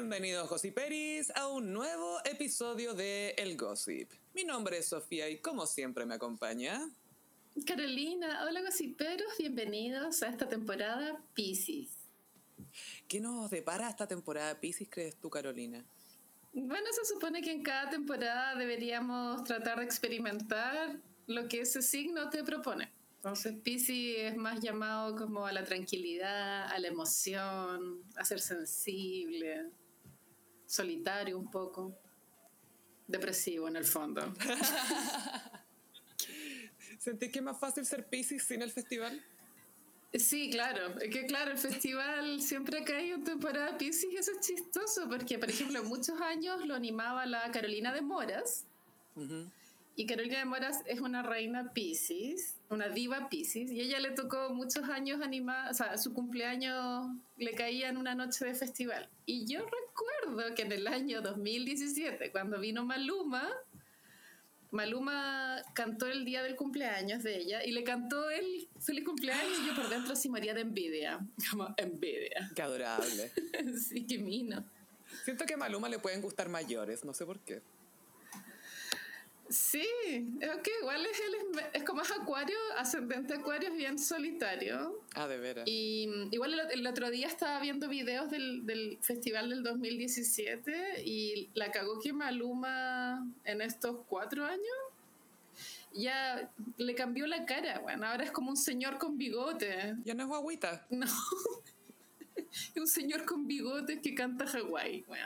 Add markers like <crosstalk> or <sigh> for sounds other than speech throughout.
Bienvenidos Gossiperis a un nuevo episodio de El Gossip. Mi nombre es Sofía y como siempre me acompaña... Carolina, hola gossiperos, bienvenidos a esta temporada Pisces. ¿Qué nos depara esta temporada Pisces, crees tú, Carolina? Bueno, se supone que en cada temporada deberíamos tratar de experimentar lo que ese signo te propone. Entonces, Pisces es más llamado como a la tranquilidad, a la emoción, a ser sensible, solitario un poco, depresivo en el fondo. <laughs> ¿Sentís que es más fácil ser Pisces sin el festival? Sí, claro. Es que claro, el festival siempre ha caído en temporada Pisces y eso es chistoso porque, por ejemplo, muchos años lo animaba la Carolina de Moras. Y Carolina de Moras es una reina Pisces, una diva Pisces, y ella le tocó muchos años animar, o sea, su cumpleaños le caía en una noche de festival. Y yo recuerdo que en el año 2017, cuando vino Maluma, Maluma cantó el día del cumpleaños de ella y le cantó el feliz cumpleaños y yo por dentro así moría de envidia. Como envidia. Qué adorable. <laughs> sí, qué mino. Siento que a Maluma le pueden gustar mayores, no sé por qué. Sí, es que igual es, él es, como es acuario, ascendente acuario, es bien solitario. Ah, de veras. Y igual el, otro día estaba viendo videos del, del, festival del 2017 y la cagó que Maluma en estos cuatro años ya le cambió la cara, bueno, ahora es como un señor con bigote. Ya no es guaguita. No. <laughs> es un señor con bigotes que canta Hawái, bueno,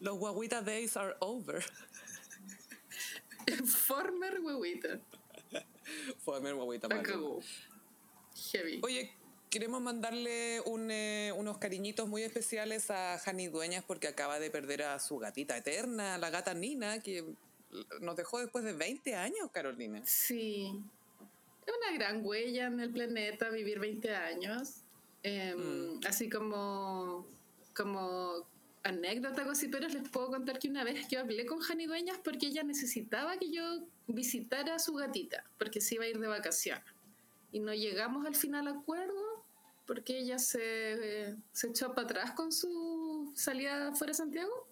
Los guaguitas days are over. Former huevita. Former huevita. Heavy. Oye, queremos mandarle eh, unos cariñitos muy especiales a Jani Dueñas porque acaba de perder a su gatita eterna, la gata Nina, que nos dejó después de 20 años, Carolina. Sí. Es una gran huella en el planeta vivir 20 años. Em, mm. Así como, como anécdota pero les puedo contar que una vez yo hablé con Jani Dueñas porque ella necesitaba que yo visitara a su gatita, porque se iba a ir de vacaciones. Y no llegamos al final acuerdo porque ella se, se echó para atrás con su salida fuera de Santiago.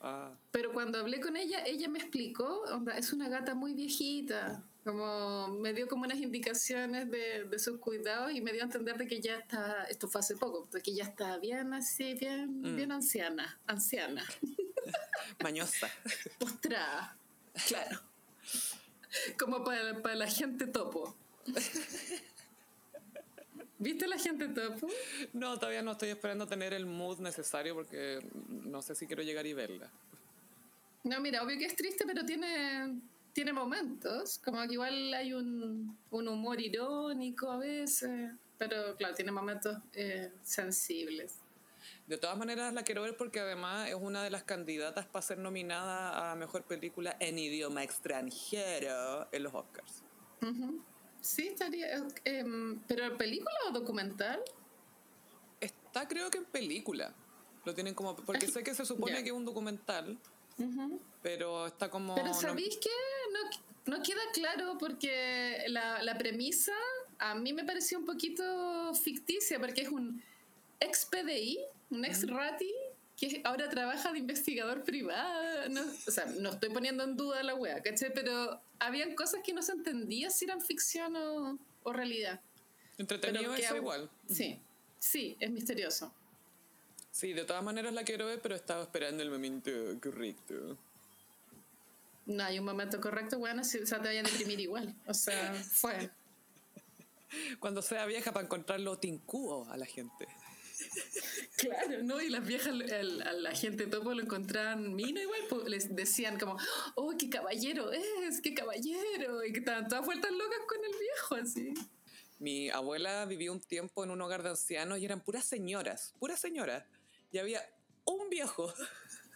Ah. Pero cuando hablé con ella, ella me explicó, es una gata muy viejita, como me dio como unas indicaciones de, de, sus cuidados y me dio a entender de que ya está, esto fue hace poco, de que ya está bien así, bien, mm. bien anciana, anciana. <laughs> Mañosa. Postrada, claro. Como para, para la gente topo. <laughs> ¿Viste la gente topo? No, todavía no estoy esperando tener el mood necesario porque no sé si quiero llegar y verla. No, mira, obvio que es triste, pero tiene tiene momentos, como que igual hay un, un humor irónico a veces, pero claro, tiene momentos eh, sensibles. De todas maneras la quiero ver porque además es una de las candidatas para ser nominada a Mejor Película en idioma extranjero en los Oscars. Sí, estaría... Eh, ¿Pero película o documental? Está creo que en película. Lo tienen como... Porque sé que se supone que es un documental. Pero está como... Pero ¿sabéis qué? No, no, queda claro porque la, la, premisa a mí me pareció un poquito ficticia porque es un ex PDI, un ex RATI que ahora trabaja de investigador privado. No, o sea, no estoy poniendo en duda la wea, ¿caché? Pero habían cosas que no se entendía si eran ficción o, o realidad. Entretenido es igual. Sí, sí, es misterioso. Sí, de todas maneras la quiero ver, pero estaba esperando el momento correcto. No hay un momento correcto, bueno, si, o sea, te vayan a deprimir igual. O sea, fue. Cuando sea vieja para encontrarlo tincuo a la gente. Claro, ¿no? Y las viejas, a la gente topo lo encontraban mino igual, pues les decían como, oh, qué caballero es, qué caballero, y que estaban todas vueltas locas con el viejo, así. Mi abuela vivió un tiempo en un hogar de ancianos y eran puras señoras, puras señoras y había un viejo.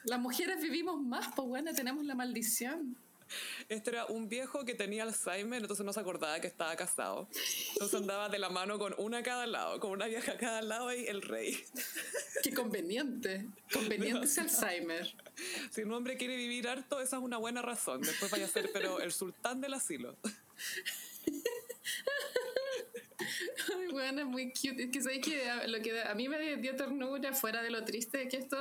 Las mujeres vivimos más, pues bueno, tenemos la maldición. Este era un viejo que tenía Alzheimer, entonces no se acordaba que estaba casado. Entonces andaba de la mano con una a cada lado, con una vieja a cada lado y el rey. Qué conveniente. Conveniente es Alzheimer. Si un hombre quiere vivir harto, esa es una buena razón. Después vaya a ser, pero el sultán del asilo. <laughs> <laughs> Bueno, es muy cute. Es que sabéis que lo que a mí me dio ternura, fuera de lo triste que esto,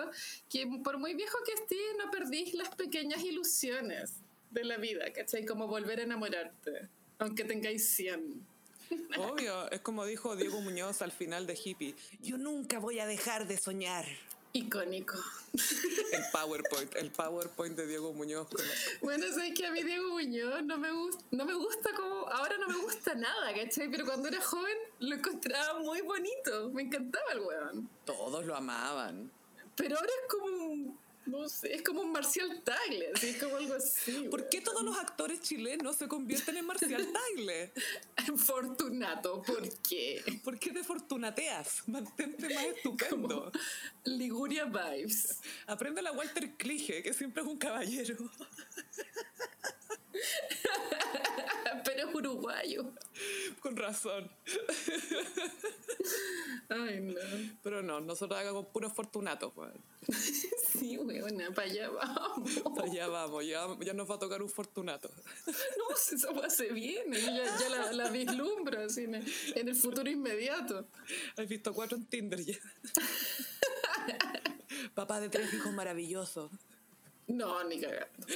que por muy viejo que estés, no perdís las pequeñas ilusiones de la vida, ¿cachai? Como volver a enamorarte, aunque tengáis 100. <laughs> Obvio, es como dijo Diego Muñoz al final de Hippie. Yo nunca voy a dejar de soñar. Icónico. El PowerPoint, el PowerPoint de Diego Muñoz. <laughs> Bueno, sabéis que a mí Diego Muñoz no me, gusta, no me gusta como... Ahora no me gusta nada, ¿cachai? Pero cuando era joven lo encontraba muy bonito. Me encantaba el weón. Todos lo amaban. Pero ahora es como un... No sé, es como un Marcial Tagle, así, es como algo así. <laughs> ¿Por qué todos los actores chilenos se convierten en Marcial <laughs> Tagle? weón. Fortunato, ¿por qué? ¿Por qué te fortunateas? Mantente más estupendo. Liguria Vibes. Aprende la Walter Clige, que siempre es un caballero. <laughs> Pero es uruguayo. Con razón. Ay, no. Pero no, nosotros hagamos puros fortunatos, weón. Sí, weona, para allá vamos. Ya vamos, ya, ya nos va a tocar un fortunato. No, si esa weá se viene. Yo ya, ya la, la vislumbro así en el, en el futuro inmediato. Has visto cuatro en Tinder ya. <laughs> Papá de tres hijos maravillosos. No, ni cagando.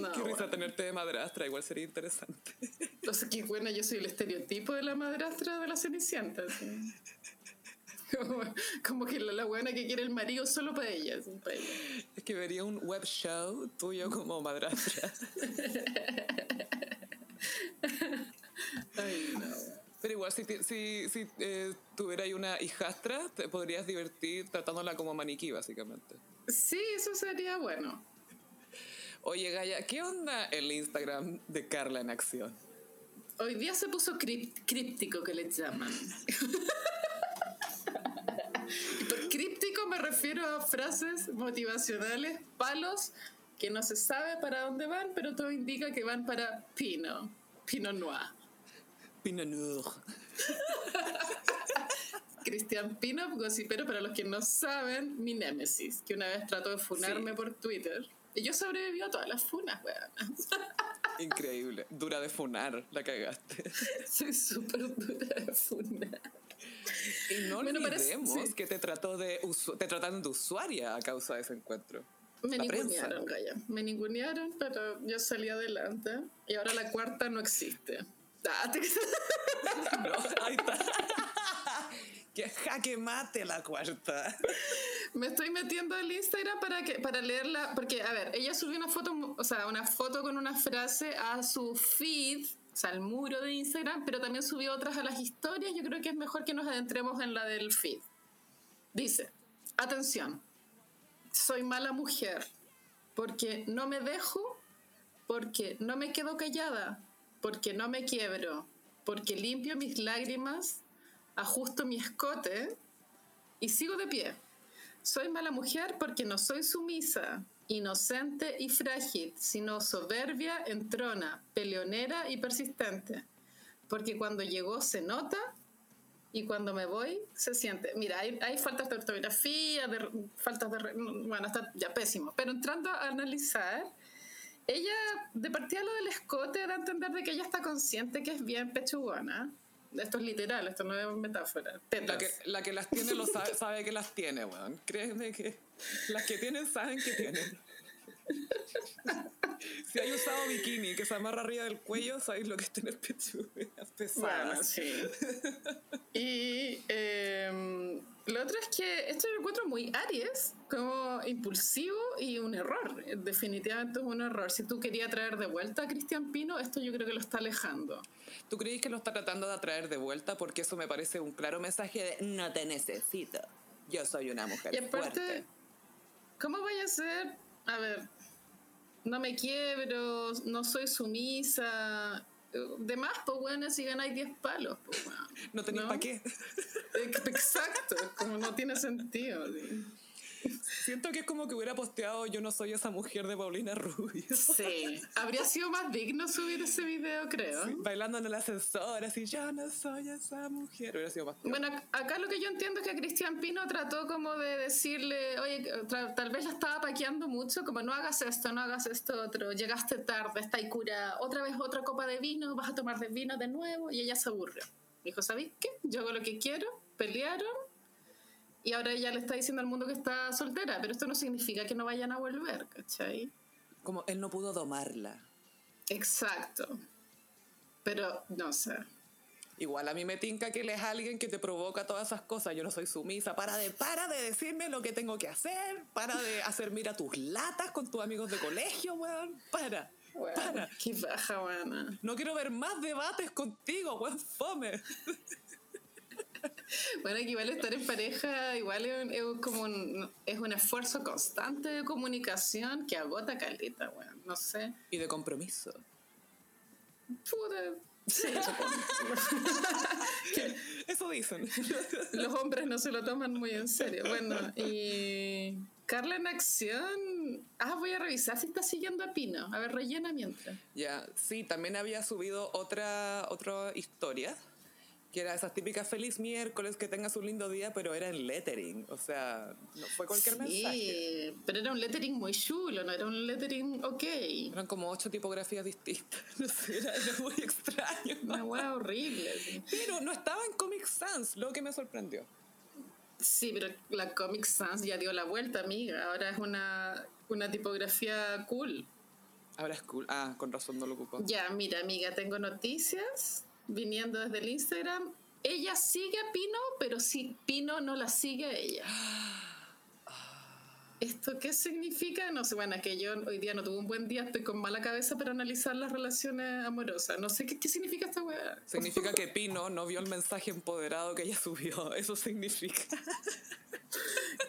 No, Qué risa tenerte de madrastra, igual sería interesante. <laughs> Sea, que bueno, yo soy el estereotipo de la madrastra de la Cenicienta. así. Como, como que la, la buena que quiere el marido solo para ella. para ella. Es que vería un web show tuyo como madrastra. Ay, no. Pero igual, si, si, si eh, tuvierais una hijastra, te podrías divertir tratándola como maniquí, básicamente. Sí, eso sería bueno. Oye, Gaya, ¿qué onda el Instagram de Carla en acción? Hoy día se puso críptico, que le llaman. y por críptico me refiero a frases motivacionales, palos, que no se sabe para dónde van, pero todo indica que van para Pino, Pino Noir. Pinot Noir. <laughs> Cristian Pino, gossipero, para los que no saben, mi némesis, que una vez trató de funarme Sí. por Twitter. Yo sobreviví a todas las funas, weón. Increíble. Dura de funar, la cagaste. <laughs> Soy súper dura de funar. Y no Bueno, parece- olvidemos sí. que te trató de te trataron de usuaria a causa de ese encuentro. Me La ningunearon, Gaya. Me ningunearon, pero yo salí adelante. Y ahora la cuarta no existe. Ah, <laughs> No, ahí está. Que mate la cuarta. Me estoy metiendo al Instagram para leerla, porque a ver, ella subió una foto, o sea, una foto con una frase a su feed, o sea, al muro de Instagram, pero también subió otras a las historias. Yo creo que es mejor que nos adentremos en la del feed. Dice, atención, soy mala mujer porque no me dejo, porque no me quedo callada, porque no me quiebro, porque limpio mis lágrimas, ajusto mi escote y sigo de pie. Soy mala mujer porque no soy sumisa, inocente y frágil, sino soberbia, entrona, peleonera y persistente. Porque cuando llegó se nota y cuando me voy se siente. Mira, hay, hay faltas de ortografía, de, faltas de... Bueno, está ya pésimo. Pero entrando a analizar, ella, de partida lo del escote, da a entender de que ella está consciente que es bien pechugona. Esto es literal, esto no es metáfora. Tetas. La que, la que las tiene lo sabe, <laughs> sabe que las tiene, weón. Créeme que las que tienen saben que tienen. Si hay usado bikini que se amarra arriba del cuello, sabéis lo que <laughs> es tener pechugas Bueno, pesadas. sí. Y eh, lo otro es que esto lo encuentro muy Aries, como impulsivo y un error. Definitivamente es un error. Si tú querías traer de vuelta a Cristian Pino, esto yo creo que lo está alejando. ¿Tú crees que lo está tratando de atraer de vuelta? Porque eso me parece un claro mensaje de no te necesito. Yo soy una mujer Y aparte, fuerte. ¿cómo vaya a ser? A ver, no me quiebro, no soy sumisa. De más, pues bueno, si ganáis 10 palos, pues bueno. No tenéis ¿no? para qué. Exacto, como no tiene sentido. sí. Siento que es como que hubiera posteado Yo no soy esa mujer de Paulina Rubio. Sí, habría sido más digno subir ese video, creo. bailando en el ascensor, así, yo no soy esa mujer. Hubiera sido más. Bueno, acá lo que yo entiendo es que Cristian Pino trató como de decirle, oye, tal vez la estaba paqueando mucho, como no hagas esto, no hagas esto otro, llegaste tarde, está ahí cura, otra vez otra copa de vino, vas a tomar de vino de nuevo, y ella se aburrió. Dijo, ¿sabéis qué? Yo hago lo que quiero, pelearon, y ahora ella le está diciendo al mundo que está soltera, pero esto no significa que no vayan a volver, ¿cachai? Como él no pudo domarla. Exacto. Pero no sé. Igual a mí me tinca que él es alguien que te provoca todas esas cosas. Yo no soy sumisa. Para de, para de decirme lo que tengo que hacer. Para de hacer mira tus latas con tus amigos de colegio, weón. Para. para. Qué baja, weón. No quiero ver más debates contigo, weón. Fome. <laughs> Bueno, que igual estar en pareja, igual es, como un, es un esfuerzo constante de comunicación que agota caleta, bueno, no sé. Y de compromiso. Puta, Sí, <laughs> <laughs> Eso dicen. Los hombres no se lo toman muy en serio. Bueno, y Carla en acción. Ah, voy a revisar si está siguiendo a Pino. A ver, rellena mientras. Ya, sí, también había subido otra, otra historia que era esas típicas feliz miércoles, que tengas un lindo día, pero era en lettering, o sea, no fue cualquier sí, mensaje. pero era un lettering muy chulo, no era un lettering ok. Eran como ocho tipografías distintas, <laughs> no sé, era, muy extraño. Una hueá horrible. Pero no estaba en Comic Sans, lo que me sorprendió. Sí, pero la Comic Sans ya dio la vuelta, amiga, ahora es una, una tipografía cool. Ahora es cool. Ah, con razón no lo ocupo. Ya, mira, amiga, tengo noticias viniendo desde el Instagram. Ella sigue a Pino, pero si Pino no la sigue a ella. ¿Esto qué significa? No sé, bueno, que yo hoy día no tuve un buen día, estoy con mala cabeza para analizar las relaciones amorosas. No sé qué, qué significa esta weá. Significa que <laughs> Pino no vio el mensaje empoderado que ella subió. Eso significa.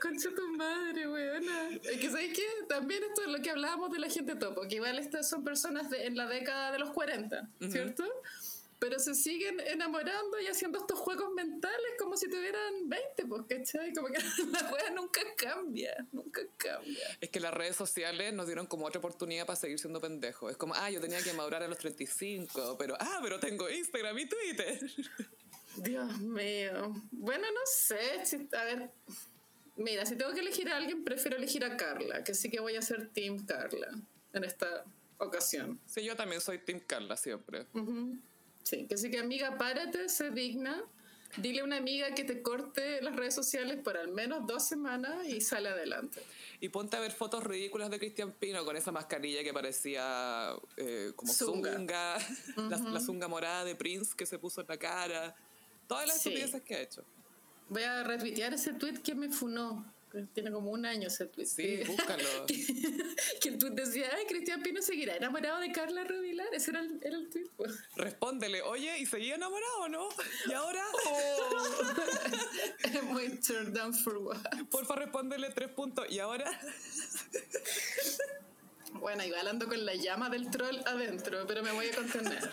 Concha tu madre, weona. Es que, ¿sabes qué? También esto es lo que hablábamos de la gente topo, que igual estas son personas de, en la década de los 40, ¿cierto? Pero se siguen enamorando y haciendo estos juegos mentales como si tuvieran 20, pues, ¿cachai? Como que <laughs> la wea nunca cambia, nunca cambia. Es que las redes sociales nos dieron como otra oportunidad para seguir siendo pendejos. Es como, ah, yo tenía que madurar a los 35, pero, ah, pero tengo Instagram y Twitter. Dios mío. Bueno, no sé, a ver... Mira, si tengo que elegir a alguien, prefiero elegir a Carla, que sí que voy a ser Team Carla en esta ocasión. Sí, yo también soy Team Carla siempre. Sí, que sí que amiga, párate, sé digna. Dile a una amiga que te corte las redes sociales por al menos dos semanas y sale adelante. Y ponte a ver fotos ridículas de Cristian Pino con esa mascarilla que parecía eh, como zunga, <laughs> la, zunga morada de Prince que se puso en la cara. Todas las estupideces que ha hecho. Voy a retuitear ese tweet que me funó. Tiene como un año ese tweet. Sí, búscalo. <laughs> que, el tweet decía, ay, Cristian Pino seguirá enamorado de Carla Rubilar. Ese era el, era el tweet. Respóndele, oye, ¿y seguía enamorado o no? ¿Y ahora? <laughs> Oh. <laughs> Muy turned down for what? Porfa, respóndele tres puntos. ¿Y ahora? bueno, igual ando con la llama del troll adentro, pero me voy a contener.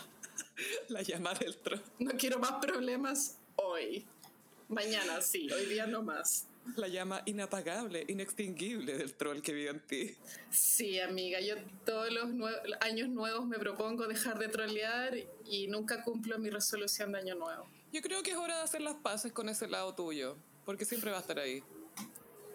La llama del troll. No quiero más problemas hoy. Mañana sí, hoy día no más la llama inapagable, inextinguible del troll que vive en ti. Sí, amiga, yo todos los años nuevos me propongo dejar de trollear y nunca cumplo mi resolución de año nuevo. Yo creo que es hora de hacer las paces con ese lado tuyo, porque siempre va a estar ahí.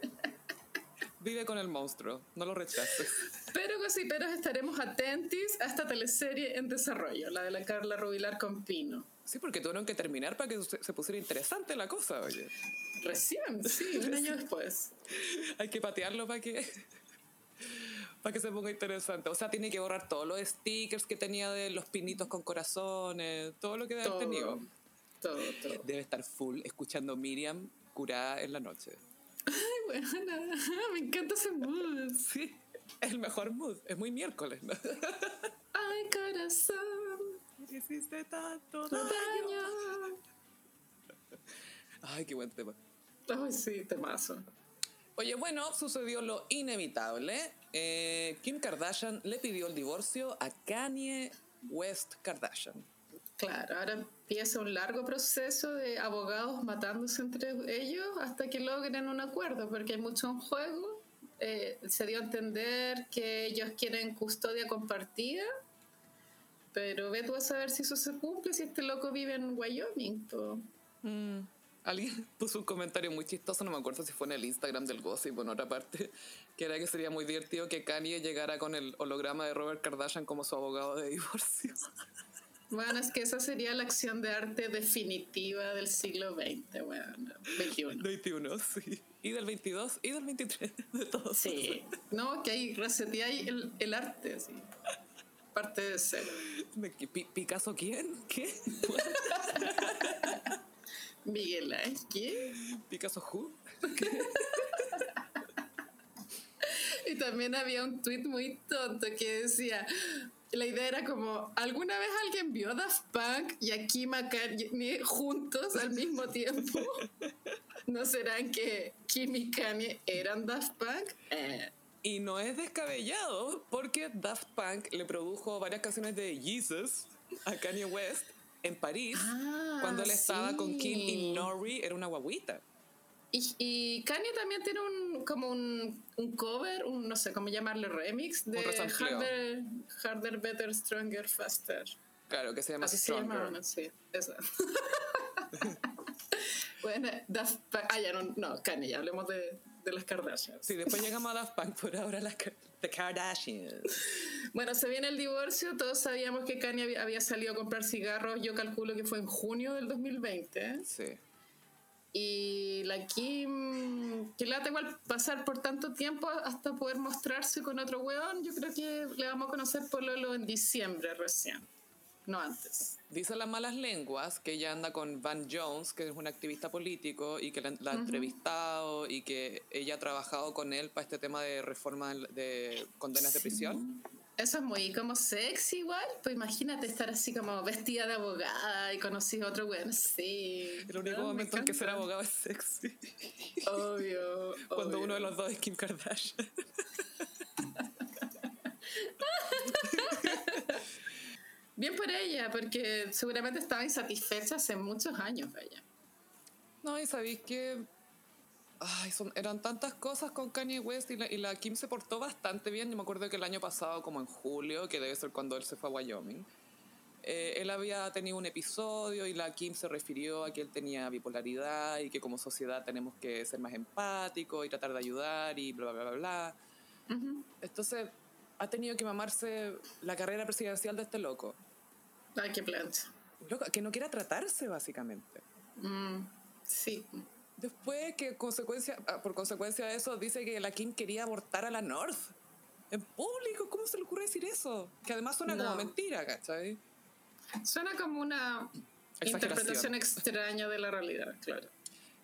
<laughs> Vive con el monstruo, no lo rechaces. Pero pero estaremos atentos a esta teleserie en desarrollo, la de la Carla Rubilar con Pino. Sí, porque tuvieron que terminar para que se pusiera interesante la cosa, oye. Recién, <laughs> sí, un año después. Hay que patearlo para que para que se ponga interesante. O sea, tiene que borrar todos los stickers que tenía de los pinitos con corazones, todo lo que debe haber tenido. Todo, todo. Debe estar full escuchando Miriam curada en la noche. Ay, bueno, <laughs> me encanta ese mood. Sí, el mejor mood. Es muy miércoles, ¿no? <laughs> Ay, corazón. Hiciste tanto daño. Ay, qué buen tema. Ay, sí, temazo. Oye, bueno, sucedió lo inevitable. Eh, Kim Kardashian le pidió el divorcio a Kanye West Kardashian. Claro, ahora empieza un largo proceso de abogados matándose entre ellos hasta que logren un acuerdo, porque hay mucho en juego. Eh, se dio a entender que ellos quieren custodia compartida, pero ve tú a saber si eso se cumple, si este loco vive en Wyoming. Mm. Alguien <laughs> puso un comentario muy chistoso, no me acuerdo si fue en el Instagram del Gossip o en otra parte, <laughs> que era que sería muy divertido que Kanye llegara con el holograma de Robert Kardashian como su abogado de divorcio. <laughs> Bueno, es que esa sería la acción de arte definitiva del siglo XX, bueno, XXI. 21, sí. Y del 22 y del 23, de todos. Sí, no, que ahí resetea el, el arte, así. Parte de cero. ¿Picasso quién? ¿Qué? Miguel Ángel. ¿Picasso who? <laughs> Y también había un tweet muy tonto que decía, la idea era como, ¿alguna vez alguien vio a Daft Punk y a Kim Kanye juntos al mismo tiempo? <laughs> ¿No serán que Kim y Kanye eran Daft Punk? Eh, Y no es descabellado, porque Daft Punk le produjo varias canciones de Jesus a Kanye West en París, Ah, cuando él estaba con Kim y sí. Nori, era una guaguita. Y, y Kanye también tiene un como un, un cover, un no sé cómo llamarle remix de. Harder, Harder, Better, Stronger, Faster. Claro, que se llama Así se Stronger. llama, ¿no? sí, eso. <laughs> bueno, Daft Punk, ah, ya no, no, Kanye, ya hablemos de, de las Kardashians. Sí, después llegamos a Daft Punk, por ahora las The Kardashians. Bueno, se viene el divorcio, todos sabíamos que Kanye había, había salido a comprar cigarros, yo calculo que fue en junio del 2020. Sí. Y la Kim, que lata igual pasar por tanto tiempo hasta poder mostrarse con otro weón, yo creo que le vamos a conocer por Lolo en diciembre recién, no antes. Dicen las malas lenguas que ella anda con Van Jones, que es un activista político y que la, la ha entrevistado y que ella ha trabajado con él para este tema de reforma de- de condenas de prisión. Eso es muy como sexy igual, pues imagínate estar así como vestida de abogada y conocí a otro weón, sí. El único me momento en que ser abogado es sexy. Obvio. Cuando obvio. uno de los dos es Kim Kardashian. <laughs> Bien por ella, porque seguramente estaba insatisfecha hace muchos años ella. No, y sabéis que. Ay, son, eran tantas cosas con Kanye West y la, y la Kim se portó bastante bien. Yo me acuerdo que el año pasado, como en julio, que debe ser cuando él se fue a Wyoming, eh, él había tenido un episodio y la Kim se refirió a que él tenía bipolaridad y que como sociedad tenemos que ser más empáticos y tratar de ayudar y bla, bla, bla, bla. Entonces, ha tenido que mamarse la carrera presidencial de este loco. Ay, qué plancha. Loco, que no quiera tratarse, básicamente. Mm, sí. Después que consecuencia, ah, por consecuencia de eso dice que la Kim quería abortar a la North. En público, ¿cómo se le ocurre decir eso? Que además suena como No. mentira, ¿cachai? Suena como una interpretación extraña de la realidad, claro.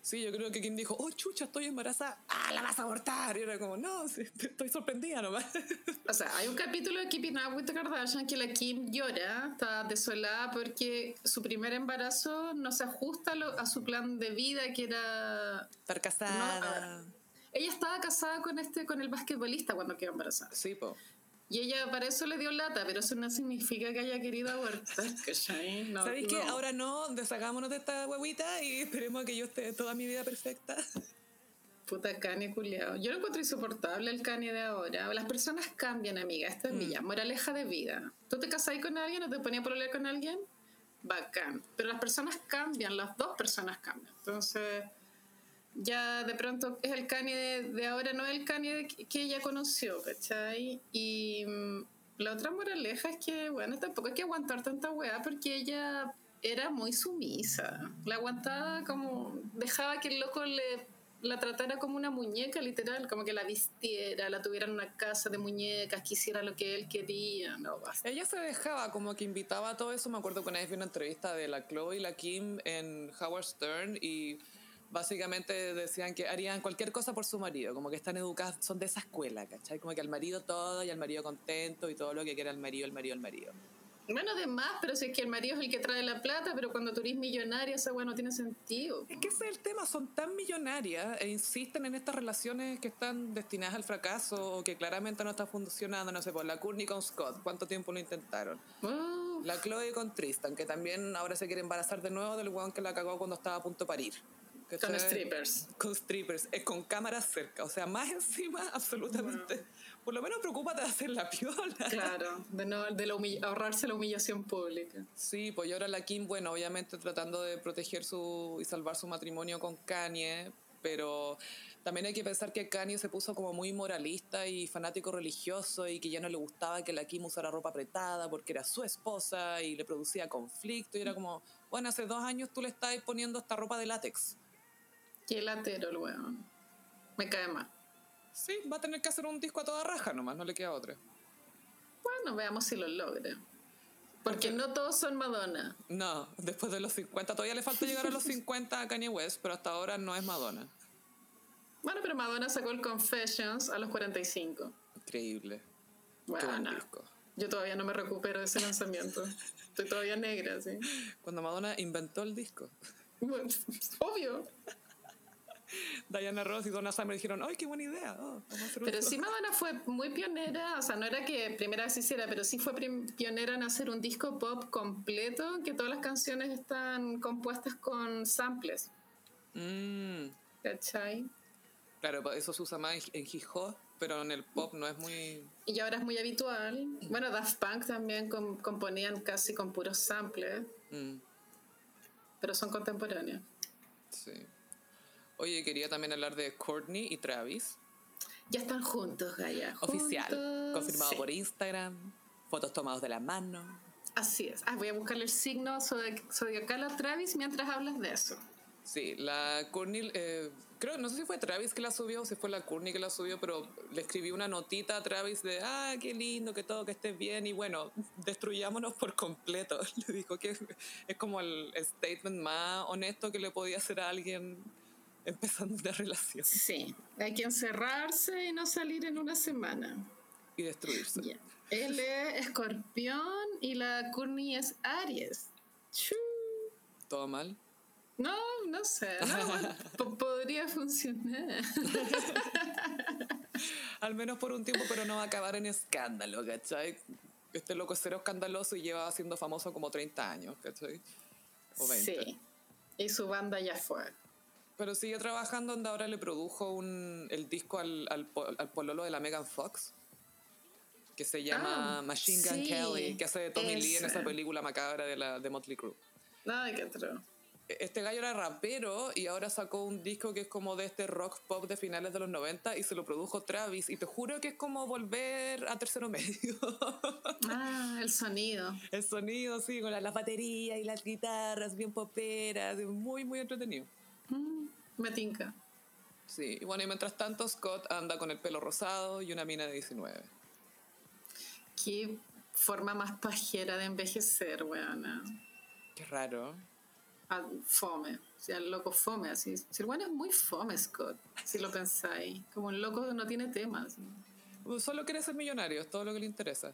Sí, yo creo que Kim dijo, oh, chucha, estoy embarazada. ¡Ah, la vas a abortar! Y era como, no, <laughs> sí, estoy sorprendida nomás. <laughs> O sea, hay un capítulo de Keeping Up with the Kardashian que la Kim llora, está desolada porque su primer embarazo no se ajusta a su plan de vida, que era... Estar casada. Ella estaba casada con este con el basquetbolista cuando quedó embarazada. Sí, po. Y ella para eso le dio lata, pero eso no significa que haya querido abortar. <laughs> ¿cachai? No, ¿Sabéis qué? no. Ahora no, deshagámonos de esta huevita y esperemos a que yo esté toda mi vida perfecta. Puta Kanye culiao. Yo lo encuentro insoportable el Kanye de ahora. Las personas cambian, amiga. Esta es mi ya, moraleja de vida. ¿Tú te casás con alguien o te ponías por hablar con alguien? Bacán. Pero las personas cambian, las dos personas cambian. Entonces, ya de pronto es el Kanye de, de ahora, no el Kanye de- que ella conoció, ¿cachai? Y mm, la otra moraleja es que, bueno, tampoco hay que aguantar tanta weá porque ella era muy sumisa. La aguantaba como, dejaba que el loco le la tratara como una muñeca, literal, como que la vistiera, la tuviera en una casa de muñecas, que hiciera lo que él quería. No, basta. Ella se dejaba, como que invitaba a todo eso. Me acuerdo que una vez vi una entrevista de la Chloe y la Kim en Howard Stern y básicamente decían que harían cualquier cosa por su marido, como que están educadas, son de esa escuela, ¿cachai? Como que al marido todo y al marido contento y todo lo que quiera el marido, el marido, el marido. Bueno, de más, pero si es que el marido es el que trae la plata, pero cuando tú eres millonaria, esa weá no tiene sentido. Es que ese es el tema, son tan millonarias e insisten en estas relaciones que están destinadas al fracaso o que claramente no están funcionando, no sé, por la Courtney con Scott, ¿cuánto tiempo lo intentaron? Oh, La Chloe con Tristan, que también ahora se quiere embarazar de nuevo del weón que la cagó cuando estaba a punto de parir. Con strippers. Con strippers, es con cámaras cerca, o sea, más encima, <laughs> absolutamente. Por lo menos preocúpate de hacer la piola. Claro, de, no, de la ahorrarse la humillación pública. Sí, pues y ahora la Kim, bueno, obviamente tratando de proteger su y salvar su matrimonio con Kanye, pero también hay que pensar que Kanye se puso como muy moralista y fanático religioso y que ya no le gustaba que la Kim usara ropa apretada porque era su esposa y le producía conflicto y era como, bueno, hace dos años tú le estás poniendo esta ropa de látex. Qué latero el weón. Me cae mal. Sí, va a tener que hacer un disco a toda raja nomás, no le queda otra. Bueno, veamos si lo logra. Porque no todos son Madonna. No, después de los 50, todavía le falta llegar a los <laughs> 50 a Kanye West, pero hasta ahora no es Madonna. Bueno, pero Madonna sacó el Confessions a los 45. Increíble. Bueno, yo todavía no me recupero de ese lanzamiento. Estoy todavía negra, sí. Cuando Madonna inventó el disco. Bueno, <laughs> obvio. Diana Ross y Donna Summer dijeron, ¡ay, qué buena idea! oh, vamos a hacer un Pero disco". sí Madonna fue muy pionera, o sea, no era que primera vez hiciera, pero sí fue pionera en hacer un disco pop completo, que todas las canciones están compuestas con samples, Mm, ¿cachai? claro, eso se usa más en, en hip hop, pero en el pop no es muy... Y ahora es muy habitual. Bueno, Daft Punk también com- componían casi con puros samples, mm, pero son contemporáneos. sí. Oye, quería también hablar de Courtney y Travis. Ya están juntos, Gaya. Oficial. juntos. Confirmado Sí, por Instagram. Fotos tomadas de la mano. Así es. Ah, voy a buscarle el signo zodi- zodiacal a Travis mientras hablas de eso. Sí, la Courtney, eh, creo, no sé si fue Travis que la subió o si fue la Courtney que la subió, pero le escribí una notita a Travis de, ah, qué lindo, que todo, que estés bien, y bueno, destruyámonos por completo. <laughs> Le dijo que es como el, el statement más honesto que le podía hacer a alguien empezando una relación Sí, hay que encerrarse y no salir en una semana. y destruirse. Ya. Él es escorpión y la Courtney es Aries. Chu. ¿Todo mal? No, no sé. No, <laughs> podría funcionar. <laughs> Al menos por un tiempo, pero no va a acabar en escándalo, ¿cachai? Este loco es cero escandaloso y lleva siendo famoso como 30 años, ¿cachai? O 20. Sí. Y su banda ya fue. Pero sigue trabajando, donde ahora le produjo un, el disco al, al, al pololo de la Megan Fox, que se llama Ah, Machine Gun sí, Kelly, que hace de Tommy Lee en esa película macabra de, la, de Motley Crue. Ay, qué otro. Este gallo era rapero y ahora sacó un disco que es como de este rock pop de finales de los 90 y se lo produjo Travis. Y te juro que es como volver a tercero medio. <laughs> Ah, el sonido. El sonido, sí, con la- las baterías y las guitarras bien poperas, muy, muy entretenido. Mm, me tinca. Sí, y bueno, y mientras tanto Scott anda con el pelo rosado y una mina de 19. Qué forma más pajera de envejecer, weona. Qué raro. Ah, fome. O sea, el loco fome, así. Si el bueno es muy fome, Scott, si lo pensáis. Como el loco no tiene temas. Solo quiere ser millonario, es todo lo que le interesa.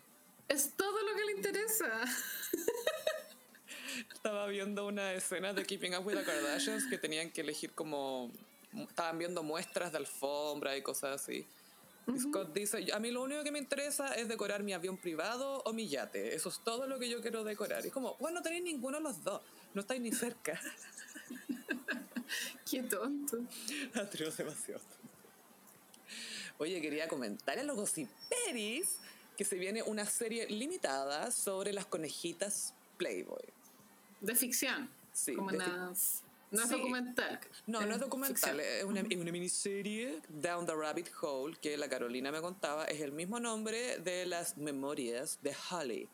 Es todo lo que le interesa. <laughs> Estaba viendo una escena de Keeping Up with the Kardashians que tenían que elegir como... Estaban viendo muestras de alfombra y cosas así. Scott dice, a mí lo único que me interesa es decorar mi avión privado o mi yate. Eso es todo lo que yo quiero decorar. Y es como, bueno, no tenéis ninguno de los dos. No estáis ni cerca. <laughs> Qué tonto. Atroz demasiado. Oye, quería comentar a los gossiperis que se viene una serie limitada sobre las conejitas Playboy. De ficción. Sí, Como una... No es Sí. documental. No, no es documental, es una, es una miniserie, Down the Rabbit Hole, que la Carolina me contaba, es el mismo nombre de las memorias de Holly.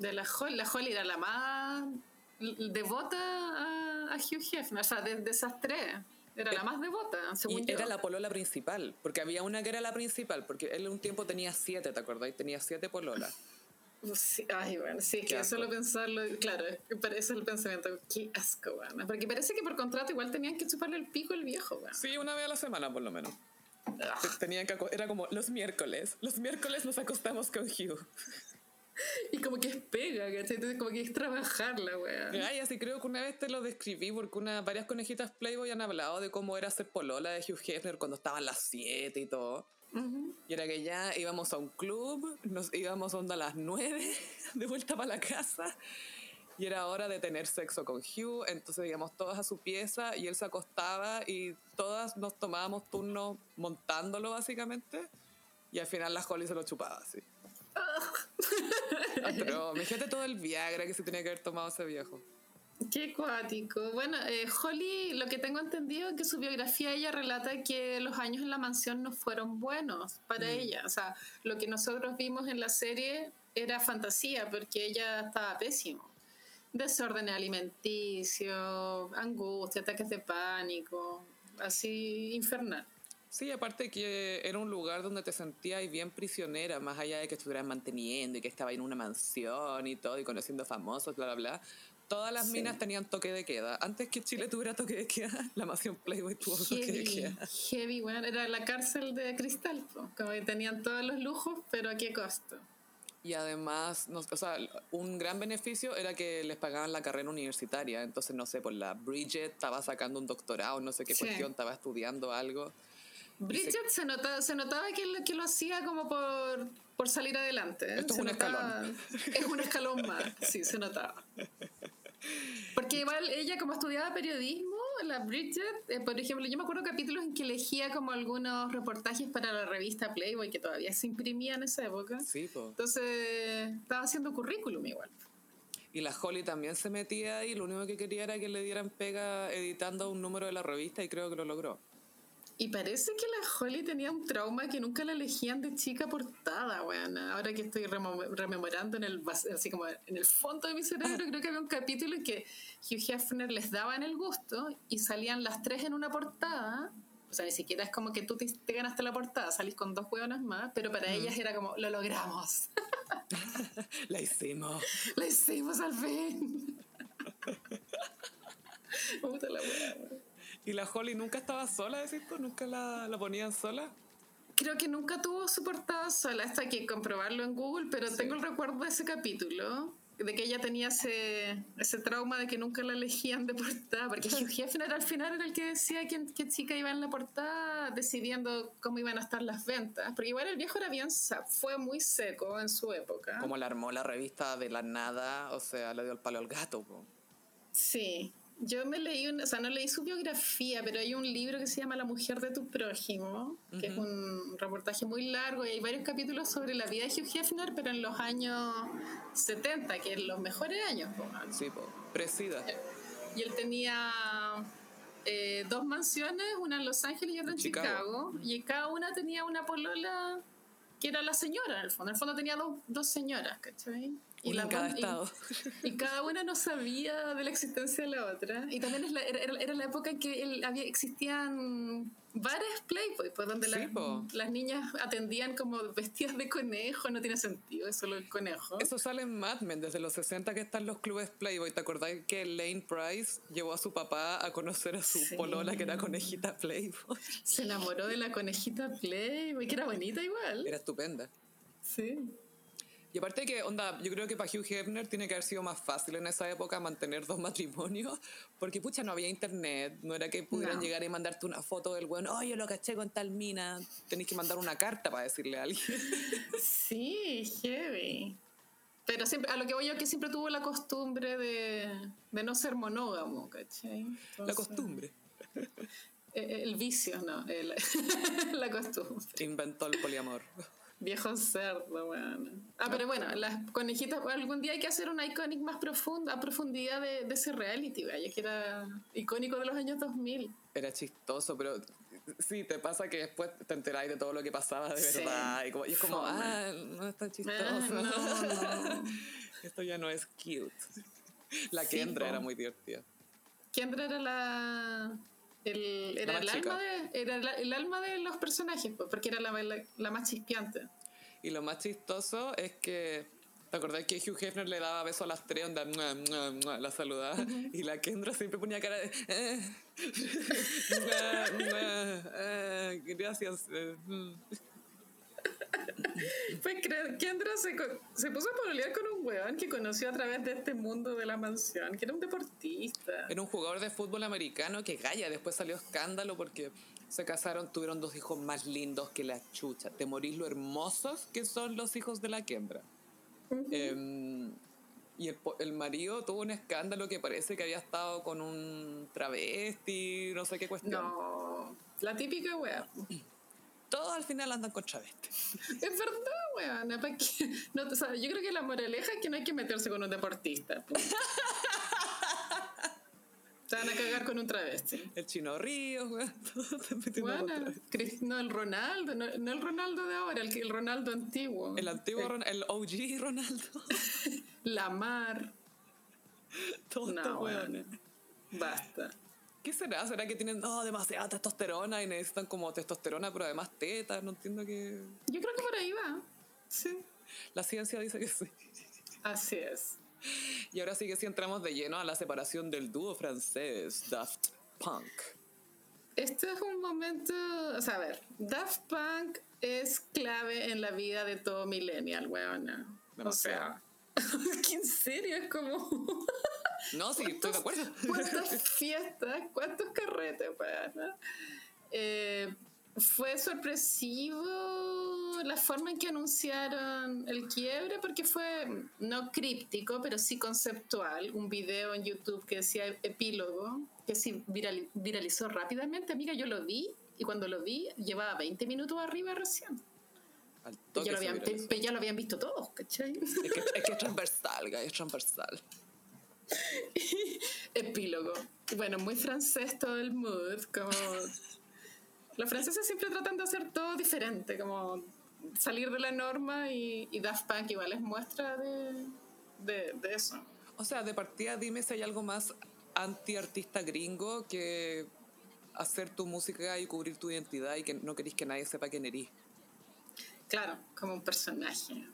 De la Holly. La Holly era la más devota a, a Hugh Hefner. O sea, de, de esas tres. Era la más devota, según Y yo. era la polola principal, porque había una que era la principal, porque él un tiempo tenía siete, ¿te acordáis? Tenía siete pololas. Sí, ay, bueno, sí, Qué que solo pensarlo, claro, es el pensamiento. Qué asco, bueno. Porque parece que por contrato igual tenían que chuparle el pico al viejo, bueno. Sí, una vez a la semana por lo menos. Te- Tenían que, era como los miércoles. Los miércoles nos acostamos con Hugh. <laughs> y como que es pega, ¿cachai? Entonces como que es trabajar la weá. Ay, así creo que una vez te lo describí porque una, varias conejitas Playboy han hablado de cómo era ser polola de Hugh Hefner cuando estaban las 7 y todo. Y era que ya íbamos a un club, nos íbamos onda a las 9 de vuelta para la casa y era hora de tener sexo con Hugh, entonces íbamos todas a su pieza y él se acostaba y todas nos tomábamos turno montándolo básicamente y al final la Holly se lo chupaba así. Ah, pero fíjate todo el Viagra que se tenía que haber tomado ese viejo. Qué cuático. Bueno, eh, Holly, lo que tengo entendido es que su biografía ella relata que los años en la mansión no fueron buenos para mm. ella. O sea, lo que nosotros vimos en la serie era fantasía porque ella estaba pésimo. Desorden alimenticio, angustia, ataques de pánico, así infernal. Sí, aparte que era un lugar donde te sentías bien prisionera, más allá de que estuvieras manteniendo y que estaba en una mansión y todo, y conociendo famosos, bla, bla, bla. Todas las minas tenían toque de queda. Antes que Chile tuviera toque de queda, <laughs> la mansión Playboy tuvo toque de queda. Heavy, bueno, era la cárcel de cristal, como que tenían todos los lujos, pero a qué costo. Y además, o sea, un gran beneficio era que les pagaban la carrera universitaria. Entonces, no sé, por la Bridget estaba sacando un doctorado, no sé qué cuestión, estaba estudiando algo. Bridget se, notaba, se notaba que, que lo hacía como por, por salir adelante. Esto es un escalón. <laughs> Es un escalón más, sí, se notaba. Porque igual ella como estudiaba periodismo, la Bridget, eh, por ejemplo, yo me acuerdo capítulos en que elegía como algunos reportajes para la revista Playboy que todavía se imprimía en esa época. Sí, Entonces estaba haciendo currículum igual. Y la Holly también se metía ahí, lo único que quería era que le dieran pega editando un número de la revista y creo que lo logró. Y parece que la Holly tenía un trauma que nunca la elegían de chica portada, weón. Ahora que estoy rememorando en el, así como en el fondo de mi cerebro, creo que había un capítulo en que Hugh Hefner les daba en el gusto y salían las tres en una portada. O sea, ni siquiera es como que tú te, ganaste la portada, salís con dos hueonas más, pero para ellas era como, lo logramos. <laughs> la hicimos. La hicimos al fin. <laughs> Puta la ¿Y la Holly nunca estaba sola, decís tú? ¿Nunca la, la ponían sola? Creo que nunca tuvo su portada sola, hasta que comprobarlo en Google, pero tengo el recuerdo de ese capítulo, de que ella tenía ese, ese trauma de que nunca la elegían de portada, porque Hugh Hefner al final era el que decía quién, qué chica iba en la portada, decidiendo cómo iban a estar las ventas, porque igual el viejo era bien, fue muy seco en su época. Como la armó la revista de la nada, o sea, le dio el palo al gato. Sí, yo me leí, o sea, no leí su biografía, pero hay un libro que se llama La mujer de tu prójimo, que es un reportaje muy largo y hay varios capítulos sobre la vida de Hugh Hefner, pero en los años 70, que es los mejores años. Sí, presida. Y él tenía eh, dos mansiones, una en Los Ángeles y otra en Chicago. y cada una tenía una polola que era la señora, en el fondo. En el fondo tenía dos, dos señoras, ¿cachai? Y, la, cada estado. <laughs> Y, cada una no sabía de la existencia de la otra. Y también es la, era, era, la época en que había, existían bares Playboy, pues donde las, niñas atendían como vestidas de conejo, no tiene sentido, es solo el conejo. Eso sale en Mad Men, desde los 60 que están los clubes Playboy. ¿Te acordás que Lane Price llevó a su papá a conocer a su polola que era conejita Playboy? Se enamoró de la conejita Playboy, que era bonita igual. Era estupenda. Sí. Y aparte que, onda, yo creo que para Hugh Hefner tiene que haber sido más fácil en esa época mantener dos <laughs> matrimonios, porque pucha, no había internet, no era que pudieran llegar y mandarte una foto del bueno, oye, lo caché con tal mina, tenéis que mandar una carta para decirle a alguien. <laughs> Sí, heavy. Pero siempre, a lo que voy yo que siempre tuvo la costumbre de, de no ser monógamo, ¿cachai? la costumbre. El, el vicio, no, el, <laughs> la costumbre. Inventó el poliamor. Viejo cerdo, weón. Ah, pero bueno, las conejitas, algún día hay que hacer un iconic más profundo, a profundidad de, de ese reality, ya que era icónico de los años 2000. Era chistoso, pero sí, te pasa que después te enteráis de todo lo que pasaba de verdad. Y, como, es como, ah, no es tan chistoso. Ah, <laughs> Esto ya no es cute. La Kendra era muy divertida. Kendra era la el, era, el alma de, era el alma de los personajes, pues, porque era la, la, más chispeante. Y lo más chistoso es que ¿Te acordás que Hugh Hefner le daba besos a las tres, onda, la saludaba? Y la Kendra siempre ponía cara de... Eh, <laughs> eh, gracias. Eh, mm". pues Kendra se, se puso a pololear con un weón que conoció a través de este mundo de la mansión, que era un deportista. Era un jugador de fútbol americano que Gaya después salió escándalo porque se casaron, tuvieron dos hijos más lindos que la chucha. Te morís lo hermosos que son los hijos de la Kendra. Em, y el, el, marido tuvo un escándalo que parece que había estado con un travesti, no sé qué cuestión. No, la típica wea. Todos al final andan con travesti. <laughs> Es verdad, weón. No, sabes, yo creo que la moraleja es que no hay que meterse con un deportista. <laughs> Se van a cagar con un travesti. El chino Ríos, weón. <laughs> Bueno, no, el Ronaldo, no, el Ronaldo de ahora, el, el Ronaldo antiguo. El antiguo, el, el OG Ronaldo. La Mar. Todo no, weón. Basta. ¿Qué será? ¿Será que tienen oh, demasiada testosterona y necesitan como testosterona, pero además tetas? No entiendo qué. Yo creo que por ahí va. Sí. La ciencia dice que sí. Así es. Y ahora sí que sí entramos de lleno a la separación del dúo francés Daft Punk. Este es un momento, o sea, a ver, Daft Punk es clave en la vida de todo millennial, weona. O sea, <laughs> en serio es como... no, sí, estoy de acuerdo. ¿Cuántas <laughs> fiestas, cuántos carretes? Eh, fue sorpresivo la forma en que anunciaron el quiebre porque fue no críptico, pero sí conceptual. Un video en YouTube que decía epílogo, que sí viralizó rápidamente. Amiga, yo lo vi y cuando lo vi llevaba 20 minutos arriba recién. Ya lo, habían, ya lo, habían, visto todos, ¿cachai? Es que es, transversal, es transversal. <laughs> epílogo. Bueno, muy francés todo el mood, como los franceses siempre tratan de hacer todo diferente, como salir de la norma y, y Daft Punk igual es muestra de, de, eso. O sea, de partida dime si hay algo más anti-artista gringo que hacer tu música y cubrir tu identidad y que no querís que nadie sepa quién eres. Claro, como un personaje.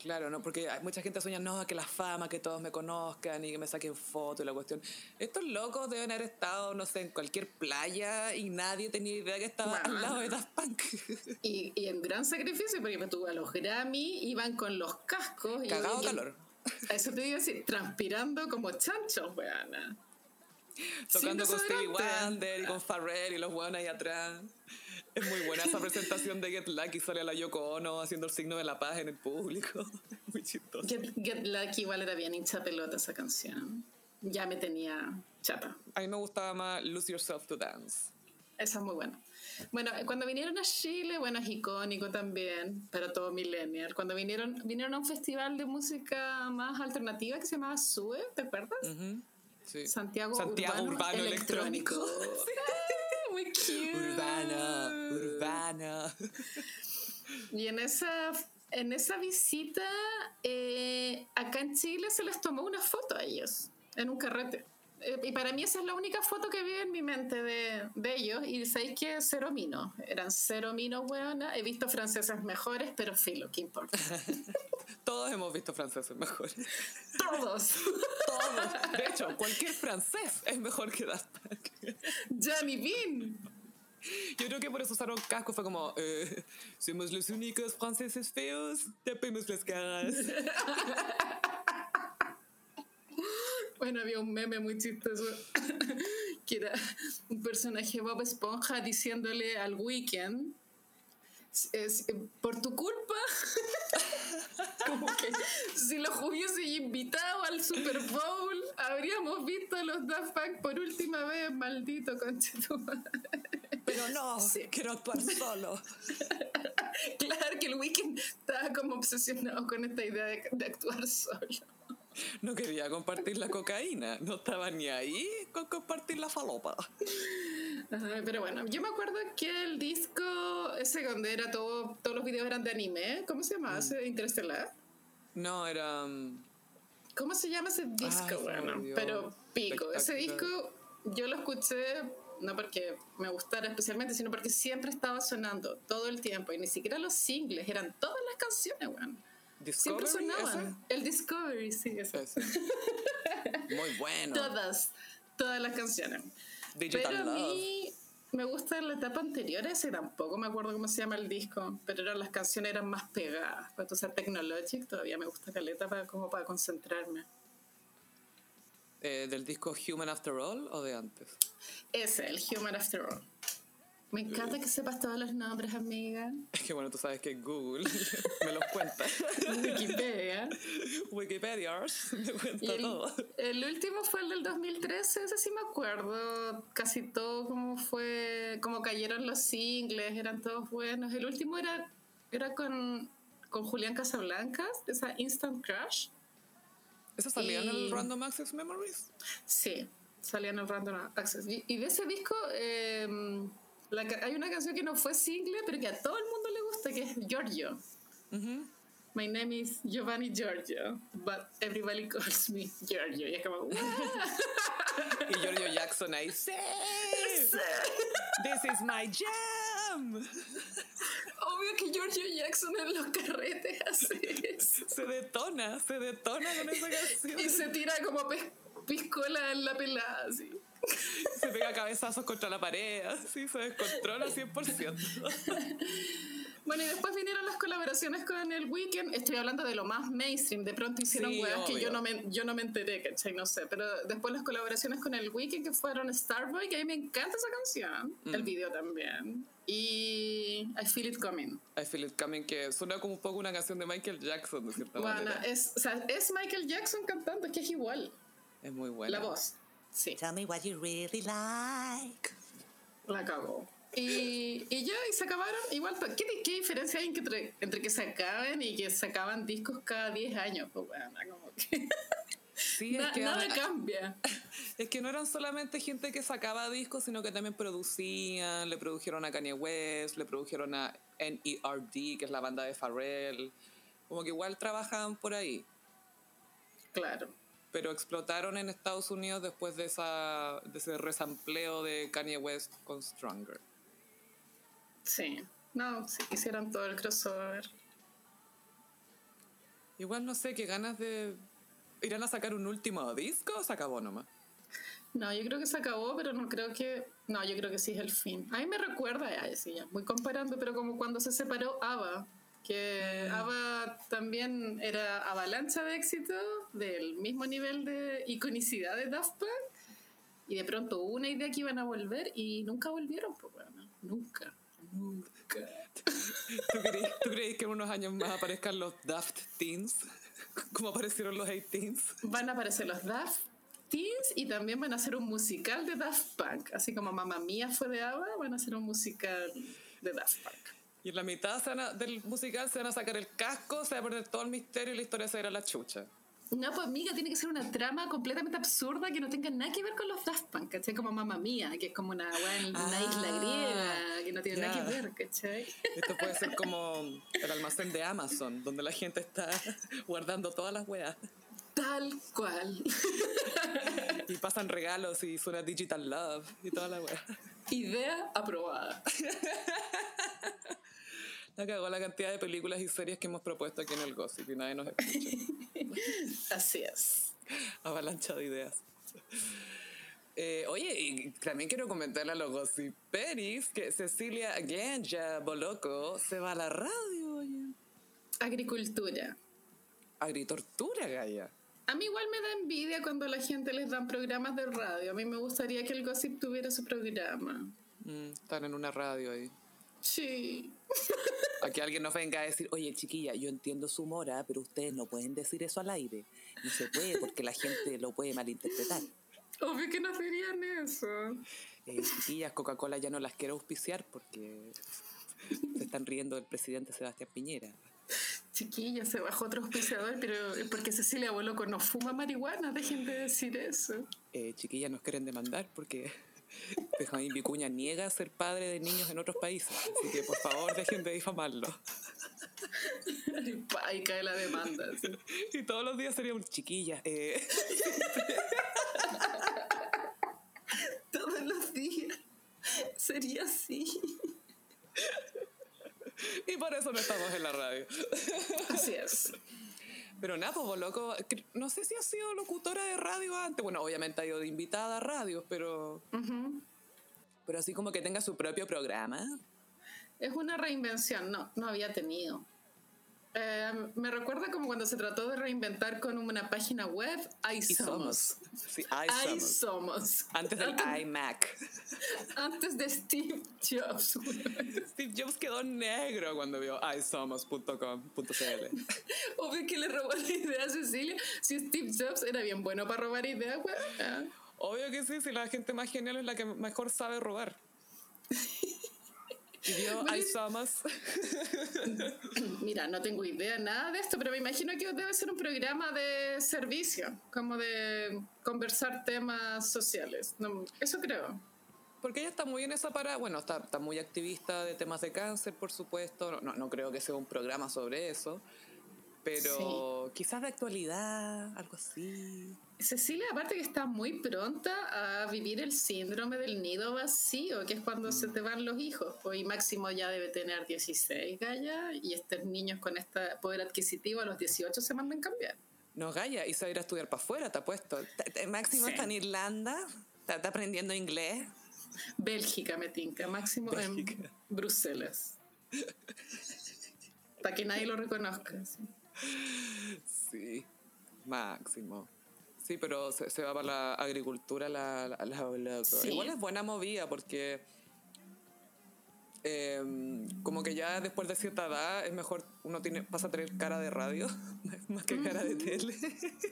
Claro, ¿no? Porque hay mucha gente sueña, no, que la fama, que todos me conozcan y que me saquen fotos y la cuestión. Estos locos deben haber estado, no sé, en cualquier playa y nadie tenía idea que estaba al lado de Daft Punk. <laughs> Y, y en gran sacrificio, porque me tuve a los Grammy, iban con los cascos. Cagado calor. A eso te digo así, transpirando como chanchos, weana. Tocando con Stevie Wonder y con Pharrell y los weones ahí atrás. Es muy buena esa presentación de Get Lucky, sale a la Yoko Ono haciendo el signo de la paz en el público. <laughs> Muy chistoso. Get, Lucky igual era bien hincha pelota esa canción. Ya me tenía chata. A mí me gustaba más Lose Yourself to Dance. Esa es muy buena. Bueno, cuando vinieron a Chile, bueno, es icónico también para todo millennial. Cuando vinieron, vinieron a un festival de música más alternativa que se llamaba SUE, ¿te acuerdas? sí. Santiago, Santiago Urbano, Electrónico. muy <laughs> cute. Urbana, urbana. Y en esa, en esa visita, eh, acá en Chile se les tomó una foto a ellos, en un carrete. Eh, y para mí esa es la única foto que vi en mi mente de, de ellos. Y sabéis que cero minos. Eran cero minos, weona. He visto franceses mejores, pero filo, ¿qué importa? <laughs> Todos hemos visto franceses mejores. <laughs> Todos. Todos. De hecho, <laughs> cualquier francés es mejor que Daft Punk. Jamie Bean. Yo creo que por eso usaron casco. Fue como, eh, somos los únicos franceses feos, tapemos las caras. <laughs> Bueno, había un meme muy chistoso que era un personaje Bob Esponja diciéndole al Weekend es, por tu culpa <laughs> como que si los hubiese invitado al Super Bowl habríamos visto a los Daft Punk por última vez maldito conchetumare pero no quiero actuar solo. <laughs> Claro que el Weekend estaba como obsesionado con esta idea de actuar solo no quería compartir la cocaína, no estaba ni ahí con compartir la falopa. pero bueno, yo me acuerdo que el disco ese donde era todo, todos los videos eran de anime, ¿cómo se llama? ¿Ese Interestelar? No, era... Um, ¿Cómo se llama ese disco? bueno, pero pico. Ese disco yo lo escuché no porque me gustara especialmente, sino porque siempre estaba sonando todo el tiempo y ni siquiera los singles, eran todas las canciones, bueno. Siempre sonaban. El Discovery, sí, eso. Muy bueno. Todas, todas las canciones. Digital Pero a mí, me gusta la etapa anterior, ese tampoco me acuerdo cómo se llama el disco, pero eran, las canciones eran más pegadas. Cuando sea Technologic todavía me gusta Caleta para, como para concentrarme. Eh, ¿Del disco Human After All o de antes? Ese, el Human After All. Me encanta que sepas todos los nombres, amiga. Es que bueno, tú sabes que Google <laughs> me los cuenta. <laughs> Wikipedia. Wikipedia me cuenta el, todo. El último fue el del 2013, ese sí me acuerdo. Casi todo como fue, como cayeron los singles, eran todos buenos. El último era, era con, con Julián Casablancas, esa Instant Crush. ¿Eso salía en el Random Access Memories? Sí, salía en el Random Access. Y, de ese disco... Eh, hay una canción que no fue single, pero que a todo el mundo le gusta, que es Giorgio. My name is Giovanni Giorgio, but everybody calls me Giorgio. Y es como, <laughs> y Giorgio Jackson ahí, <laughs> ¡Sí! ¡This is my jam! Obvio que Giorgio Jackson en los carretes hace eso. Se detona, se detona con esa <laughs> canción. Y se tira como piscola en la pelada, así. Se pega cabezazos contra la pared, así se descontrola 100%. Bueno, y después vinieron las colaboraciones con el Weekend. Estoy hablando de lo más mainstream. De pronto hicieron sí, que yo no, me, yo no me enteré, ¿cachai? No sé. Pero después las colaboraciones con el Weekend que fueron Starboy, que a mí me encanta esa canción. Mm. El video también. Y I Feel It Coming. I Feel It Coming, que suena como un poco una canción de Michael Jackson, de cierta bueno, manera. Es, o sea, es Michael Jackson cantando, es que es igual. Es muy buena. La voz. Sí. Tell me what you really like. La cagó. Y, y ya, y se acabaron. Igual, ¿qué, qué diferencia hay entre, entre, que se acaben y que se acaban discos cada 10 años? Pues bueno, como que. <laughs> Sí, es que nada cambia. <laughs> Es que no eran solamente gente que sacaba discos, sino que también producían, le produjeron a Kanye West, le produjeron a NERD, que es la banda de Pharrell. Como que igual trabajaban por ahí. Claro pero explotaron en Estados Unidos después de, esa, de ese resampleo de Kanye West con Stronger. Sí, no, sí, hicieron todo el crossover. Igual no sé, qué ganas de... ¿Irán a sacar un último disco o se acabó nomás? No, yo creo que se acabó, pero no creo que... No, yo creo que sí es el fin. A mí me recuerda, ya, sí, ya, muy comparando, pero como cuando se separó ABBA que mm. ABBA también era avalancha de éxito del mismo nivel de iconicidad de Daft Punk y de pronto hubo una idea que iban a volver y nunca volvieron, pues bueno, nunca, nunca. ¿Tú crees, que en unos años más aparezcan los Daft Teens? Como aparecieron los 18 Van a aparecer los Daft Teens y también van a hacer un musical de Daft Punk. Así como Mamma Mía fue de ABBA, van a hacer un musical de Daft Punk. Y en la mitad del musical se van a sacar el casco, se va a perder todo el misterio y la historia se va a a la chucha. No, pues amiga, tiene que ser una trama completamente absurda que no tenga nada que ver con los Daft Punk, ¿cachai? Como Mamma Mía, que es como una, una isla ah, griega, que no tiene nada que ver, ¿cachai? Esto puede ser <laughs> como el almacén de Amazon, donde la gente está <laughs> guardando todas las weas. Tal cual. Y pasan regalos y suena Digital Love y toda la wea. Idea aprobada. <laughs> La cagó la cantidad de películas y series que hemos propuesto aquí en el Gossip y nadie nos escucha. <laughs> Así es. Avalancha de ideas. Eh, oye, y también quiero comentarle a los gossiperis que Cecilia Ganja Boloco se va a la radio, oye. Agricultura. Agritortura, Gaya. A mí igual me da envidia cuando a la gente les dan programas de radio. A mí me gustaría que el Gossip tuviera su programa. Mm, están en una radio ahí. Sí. A que alguien nos venga a decir, oye chiquilla, yo entiendo su mora, pero ustedes no pueden decir eso al aire. No se puede porque la gente lo puede malinterpretar. Obvio que no serían eso. Eh, chiquillas, Coca-Cola ya no las quiero auspiciar porque se están riendo del presidente Sebastián Piñera. Chiquilla, se bajó otro auspiciador, pero es porque Cecilia Boloco no fuma marihuana, dejen de decir eso. Eh, chiquillas, nos quieren demandar porque <laughs> Benjamín Vicuña niega ser padre de niños en otros países. Así que por favor dejen de difamarlo. <laughs> Y cae la demanda. <laughs> Y todos los días sería un chiquilla. Eh. todos los días sería así. Y por eso no estamos en la radio. Así es. Pero nada, pues loco, no sé si ha sido locutora de radio antes. Bueno, obviamente ha ido de invitada a radios, pero. Pero así como que tenga su propio programa. Es una reinvención, no, no había tenido. Eh, me recuerda como cuando se trató de reinventar con una página web, I somos. Sí, I, somos. Antes del iMac. <laughs> Antes de Steve Jobs. Steve Jobs quedó negro cuando vio isomos.com.cl. <laughs> Obvio que le robó la idea a Cecilia. Si Steve Jobs era bien bueno para robar ideas, Obvio que sí, si la gente más genial es la que mejor sabe robar. <laughs> Y yo, somos. <laughs> Mira, no tengo idea nada de esto, pero me imagino que debe ser un programa de servicio, como de conversar temas sociales. eso creo. Porque ella está muy en esa para, bueno, está, está muy activista de temas de cáncer, por supuesto. No, no creo que sea un programa sobre eso, pero quizás de actualidad, algo así. Cecilia, aparte que está muy pronta a vivir el síndrome del nido vacío, que es cuando se te van los hijos. Pues, y Máximo ya debe tener 16, Gaya, y estos niños con este poder adquisitivo a los 18 se mandan a cambiar. No, Gaya, y se va a ir a estudiar para afuera, te apuesto. Máximo está en Irlanda, está, aprendiendo inglés. Bélgica, me tinca. Máximo en Bruselas. para que nadie lo reconozca. sí <laughs> máximo. Sí, pero se, va para la agricultura la, la, Igual es buena movida porque em, como que ya después de cierta edad es mejor, uno tiene, pasa a tener cara de radio <laughs> más que cara de tele.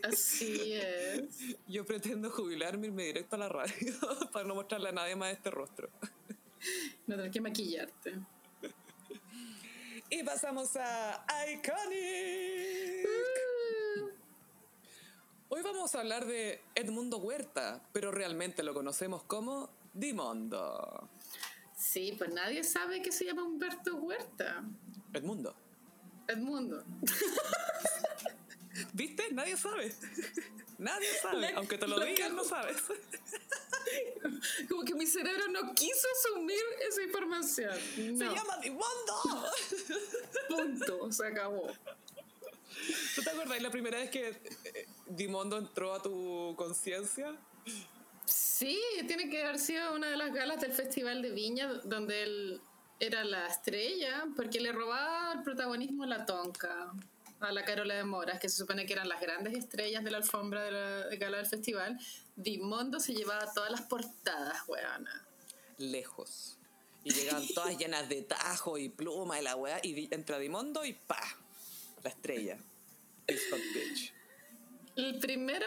Así es. <laughs> Yo pretendo jubilarme y irme directo a la radio para no mostrarle a nadie más este rostro. No tener que maquillarte. Y pasamos a Iconic. Hoy vamos a hablar de Edmundo Huerta, pero realmente lo conocemos como Dimondo. Sí, pues nadie sabe que se llama Humberto Huerta. Edmundo. Edmundo. <laughs> ¿Viste? Nadie sabe. Nadie <laughs> sabe. Aunque te lo, digan, no sabes. <laughs> Como que mi cerebro no quiso asumir esa información. Se llama Dimondo. <laughs> Punto. Se acabó. ¿Tú te acuerdas la primera vez que eh, Dimondo entró a tu conciencia? Sí, tiene que haber sido una de las galas del Festival de Viña, donde él era la estrella, porque le robaba el protagonismo a la Tonka, a la Carola de Moras, que se supone que eran las grandes estrellas de la alfombra de la gala del festival. Dimondo se llevaba todas las portadas, weana. Lejos. Y llegaban todas <laughs> llenas de tajo y pluma y la weá, y entra Dimondo y pa, la estrella. El primero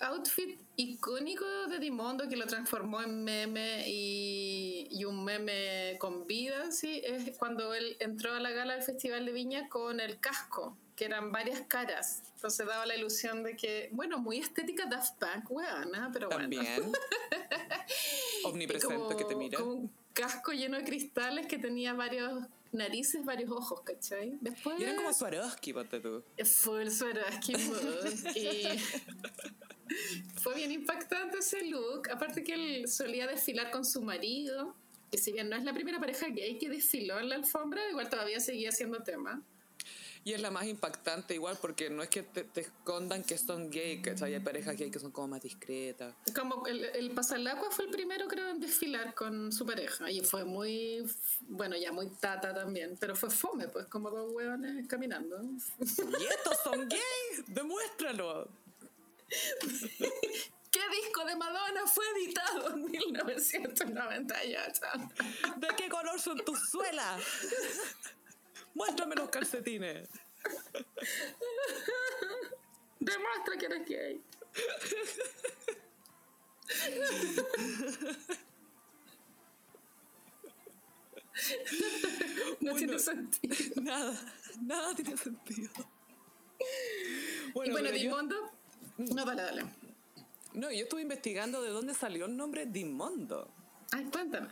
outfit icónico de Dimondo que lo transformó en meme y, un meme con vida, sí, es cuando él entró a la gala del Festival de Viña con el casco, que eran varias caras. Entonces daba la ilusión de que, bueno, muy estética Daft Punk, weana, pero También. bueno. <laughs> Omnipresente que te mira. Como casco lleno de cristales que tenía varios narices, varios ojos, ¿cachai? Después... Y eran como Swarovski, ponte tú. Fue el Swarovski <laughs> y <laughs> fue bien impactante ese look. Aparte que él solía desfilar con su marido, que si bien no es la primera pareja gay que desfiló en la alfombra, igual todavía seguía siendo tema. Y es la más impactante igual porque no es que te, escondan que son gay, que hay parejas gay que son como más discretas. Como el, el Pasalacua fue el primero creo en desfilar con su pareja y fue muy, bueno ya muy tata también, pero fue fome pues como dos huevones caminando. ¿Y estos son gay? Demuéstralo. <laughs> ¿Qué disco de Madonna fue editado en 1998? ¿De qué color son tus suelas? Muéstrame los calcetines. Demuestra que eres gay. no tiene sentido. Nada, nada tiene sentido. Bueno, y bueno, Dimondo. No, dale, dale. No, yo estuve investigando de dónde salió el nombre Dimondo. Ay, cuéntame.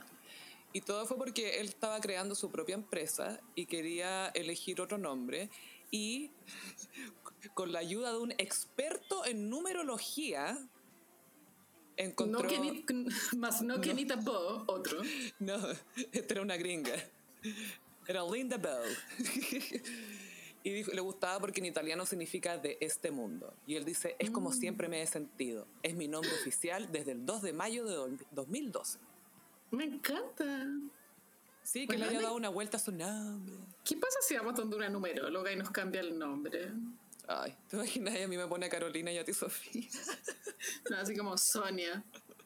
Y todo fue porque él estaba creando su propia empresa y quería elegir otro nombre y <laughs> con la ayuda de un experto en numerología encontró... No que <laughs> más no que Nita Bo, otro. <laughs> No, esta era una gringa. Era Linda Bell. y dijo, le gustaba porque en italiano significa de este mundo. Y él dice, es como mm. siempre me he sentido. Es mi nombre oficial desde el 2 de mayo de 2012. Me encanta. Sí, que le haya dado una vuelta a su nombre. ¿Qué pasa si vamos donde una numeróloga y nos cambia el nombre? Ay, ¿te imaginas? A mí me pone a Carolina y a ti Sofía. <laughs> No, así como Sonia.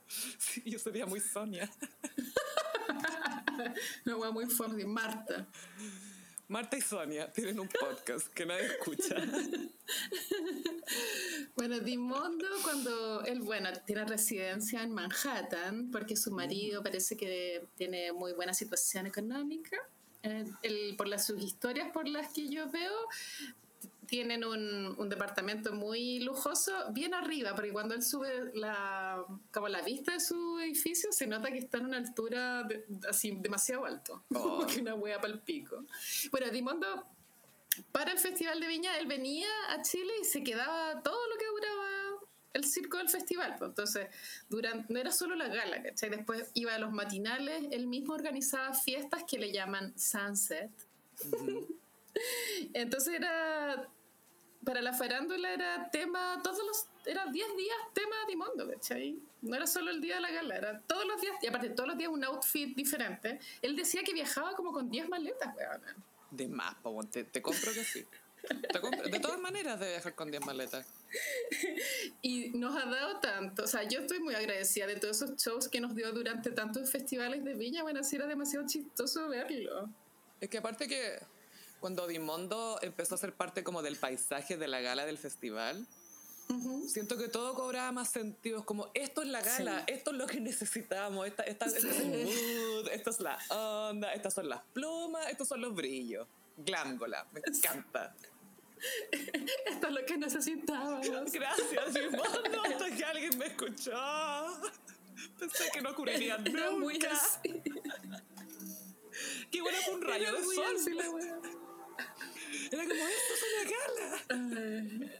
Sí, yo sería muy Sonia. <laughs> Una wea muy fuerte, Marta. Marta y Sonia tienen un podcast que nadie escucha. <laughs> Bueno, Dimondo cuando él, bueno, tiene residencia en Manhattan porque su marido parece que tiene muy buena situación económica. Eh, por las sus historias por las que yo veo, tienen un, un, departamento muy lujoso bien arriba, porque cuando él sube la, como la vista de su edificio, se nota que está en una altura así demasiado alto, <laughs> como que una hueá para el pico. Bueno, Dimondo, para el Festival de Viña, él venía a Chile y se quedaba todo lo que duraba el circo del festival. Pues. Entonces, durante, no era solo la gala, ¿cachai? Después iba a los matinales, él mismo organizaba fiestas que le llaman Sunset. <laughs> Entonces era para la farándula era tema, todos los, era 10 días tema Dimondo, ¿cachai? No era solo el día de la gala, era todos los días, y aparte todos los días un outfit diferente. Él decía que viajaba como con 10 maletas, weón. De más, te, te compro que sí. de todas maneras de viajar con 10 maletas. Y nos ha dado tanto, o sea, yo estoy muy agradecida de todos esos shows que nos dio durante tantos festivales de Viña, bueno, así era demasiado chistoso verlo. Es que aparte que cuando Dimondo empezó a ser parte como del paisaje de la gala del festival, siento que todo cobraba más sentido. Es como, esto es la gala, esto es lo que necesitamos, esta, esta, este es el mood, esto es la onda, estas son las plumas, estos son los brillos. Glángola, me encanta. <laughs> Esto es lo que necesitábamos. Gracias, Dimondo, <laughs> hasta que alguien me escuchó. Pensé que no ocurriría <laughs> nunca. Muy así. Qué bueno fue un rayo de sol. Era como, esto es una gala.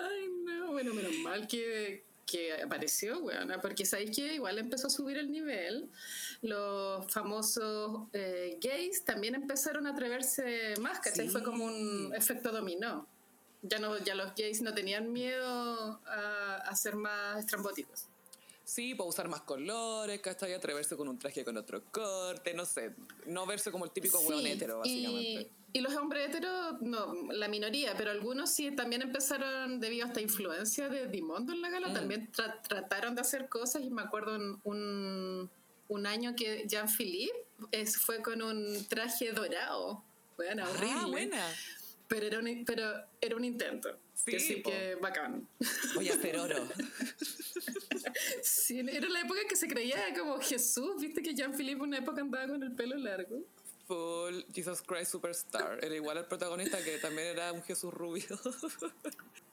Ay, no. Bueno, menos mal que, que apareció, weón. Porque sabéis que igual empezó a subir el nivel. Los famosos eh, gays también empezaron a atreverse más, ¿cachai? Fue como un efecto dominó. Ya, no, ya los gays no tenían miedo a, a ser más estrambóticos. Sí, puedo usar más colores, ¿cachai? Atreverse con un traje con otro corte, no sé. No verse como el típico sí, hétero, básicamente. Y, y, los hombres heteros, no, la minoría, pero algunos sí también empezaron, debido a esta influencia de Dimondo en la gala, mm. también trataron de hacer cosas. Y me acuerdo un, un año que Jean-Philippe fue con un traje dorado. Bueno, ah, horrible. buena. Pero era un, pero era un intento. Sí, sí que bacán. Voy a hacer oro. <laughs> sí, era la época que se creía como Jesús. Viste que Jean-Philippe una época andaba con el pelo largo. Full Jesus Christ Superstar. Era igual al protagonista que también era un Jesús rubio.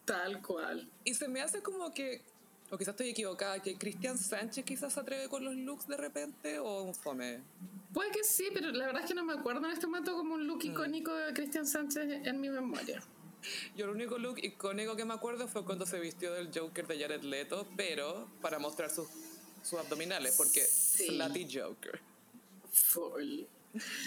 Tal cual. Y se me hace como que, o quizás estoy equivocada, que Cristian Sánchez quizás se atreve con los looks de repente o un fome. Puede que sí, pero la verdad es que no me acuerdo en este momento como un look mm. icónico de Cristian Sánchez en mi memoria. Yo el único look icónico que me acuerdo fue cuando se vistió del Joker de Jared Leto, pero para mostrar sus, sus abdominales, porque sí. Slutty Joker. Full.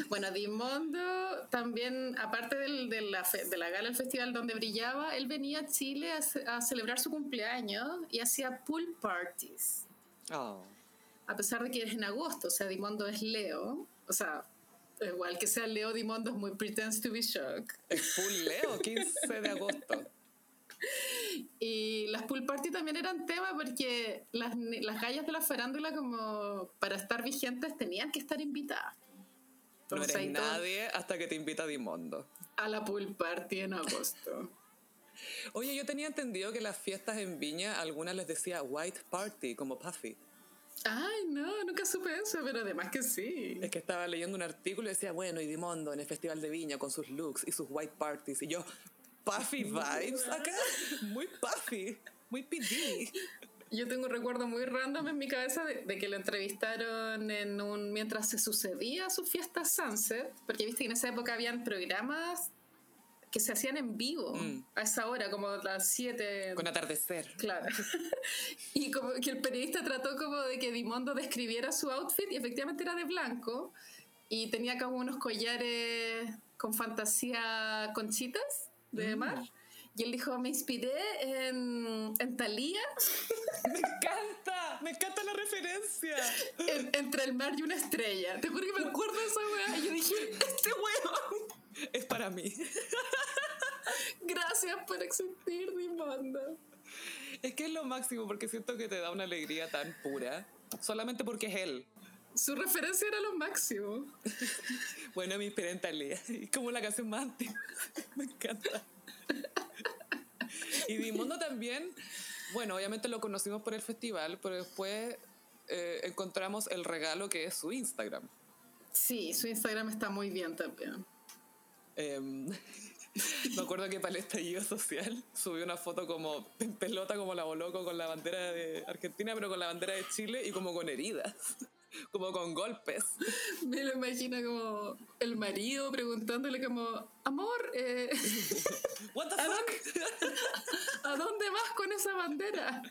Bueno, Dimondo también, aparte del, de, la de la gala del festival donde brillaba, él venía a Chile a, a celebrar su cumpleaños y hacía pool parties. Oh. A pesar de que es en agosto, o sea, Dimondo es Leo, o sea, igual que sea Leo Dimondo es muy pretends to be shocked. Es full Leo, 15 de agosto. Y las pool party también eran tema porque las, las gallas de la farándula como para estar vigentes tenían que estar invitadas. no eres nadie hasta que te invita Dimondo. A la pool party en agosto. Oye, yo tenía entendido que las fiestas en Viña, algunas les decía white party, como Puffy. Ay, no, nunca supe eso, pero además que sí. Es que estaba leyendo un artículo y decía, bueno, y Dimondo en el Festival de Viña con sus looks y sus white parties. Y yo, puffy <laughs> vibes acá. Muy puffy, muy PD. Yo tengo un recuerdo muy random en mi cabeza de, que lo entrevistaron en un mientras se sucedía su fiesta Sunset, porque viste que en esa época habían programas que se hacían en vivo mm. a esa hora, como las 7. Con atardecer. Claro. <laughs> y como que el periodista trató como de que Dimondo describiera su outfit y efectivamente era de blanco y tenía como unos collares con fantasía conchitas de mm. mar Y él dijo, me inspiré en, en Thalía. <laughs> Me encanta, me encanta la referencia. en- entre el mar y una estrella. Te juro que me acuerdo de esa weá. Y yo dije, este weón, <laughs> Es para mí. <laughs> gracias por existir, Dimondo. Es que es lo máximo porque siento que te da una alegría tan pura. Solamente porque es él. Su referencia era lo máximo. <laughs> Bueno, en Thalía. Y como la canción más antigua. Me encanta. Y Dimondo también, bueno, obviamente lo conocimos por el festival, pero después eh, encontramos el regalo que es su Instagram. Sí, su Instagram está muy bien también. Em, <laughs> me acuerdo que para el estallido social subió una foto como en pelota, como la loco con la bandera de Argentina, pero con la bandera de Chile y como con heridas, como con golpes. <laughs> Me lo imagino como el marido preguntándole como, amor, eh, <laughs> What the ¿A fuck? <laughs> ¿a dónde vas con esa bandera?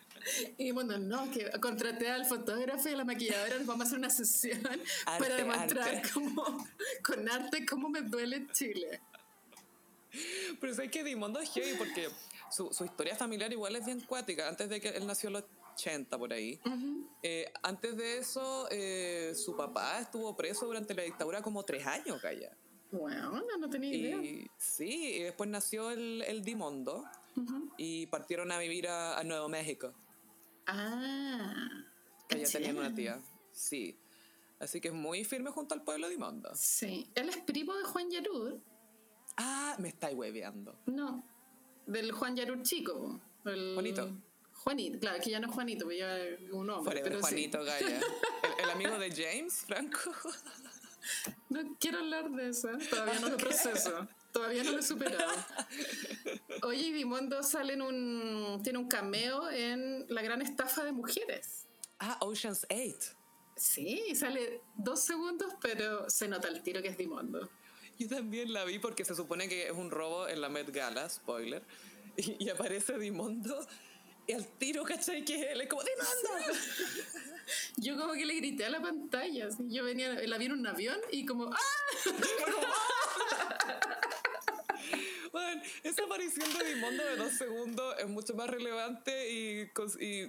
Y bueno, no, que contraté al fotógrafo y a la maquilladora, nos vamos a hacer una sesión Arte, para demostrar arte. cómo, con arte cómo me duele Chile. Pero sé que Dimondo es heavy porque su, su historia familiar igual es bien cuática. Antes de que él nació los 80 por ahí. Eh, antes de eso, eh, su papá estuvo preso durante la dictadura como tres años, calla. Bueno, no, tenía idea. Y sí, y después nació el, el Dimondo y partieron a vivir a, a Nuevo México, Ah. que ¿es tenían una tía. Sí. Así que es muy firme junto al pueblo Dimondo. Sí. Él es primo de Juan Yarur. Ah, me estáis hueveando. No, del Juan Yarur chico. El- Juanito. Juanito, claro, que ya no es Juanito, pues ya es un hombre. Forever pero sí. Juanito Gaya. El, el amigo de James, Franco. <laughs> No quiero hablar de eso, todavía no lo proceso. Todavía no lo he superado. Oye, y Dimondo sale en un. tiene un cameo en La Gran Estafa de Mujeres. Ah, Ocean's 8. Sí, sale dos segundos, pero se nota el tiro que es Dimondo. Yo también la vi porque se supone que es un robo en la Met Gala, spoiler. Y, y aparece Dimondo y al tiro, ¿cachai? Que él es como ¡Dimondo! <laughs> Yo como que le grité a la pantalla. así. Yo venía, la vi en un avión y como ¡ah! <laughs> Bueno, esa aparición de Dimondo de dos segundos es mucho más relevante y,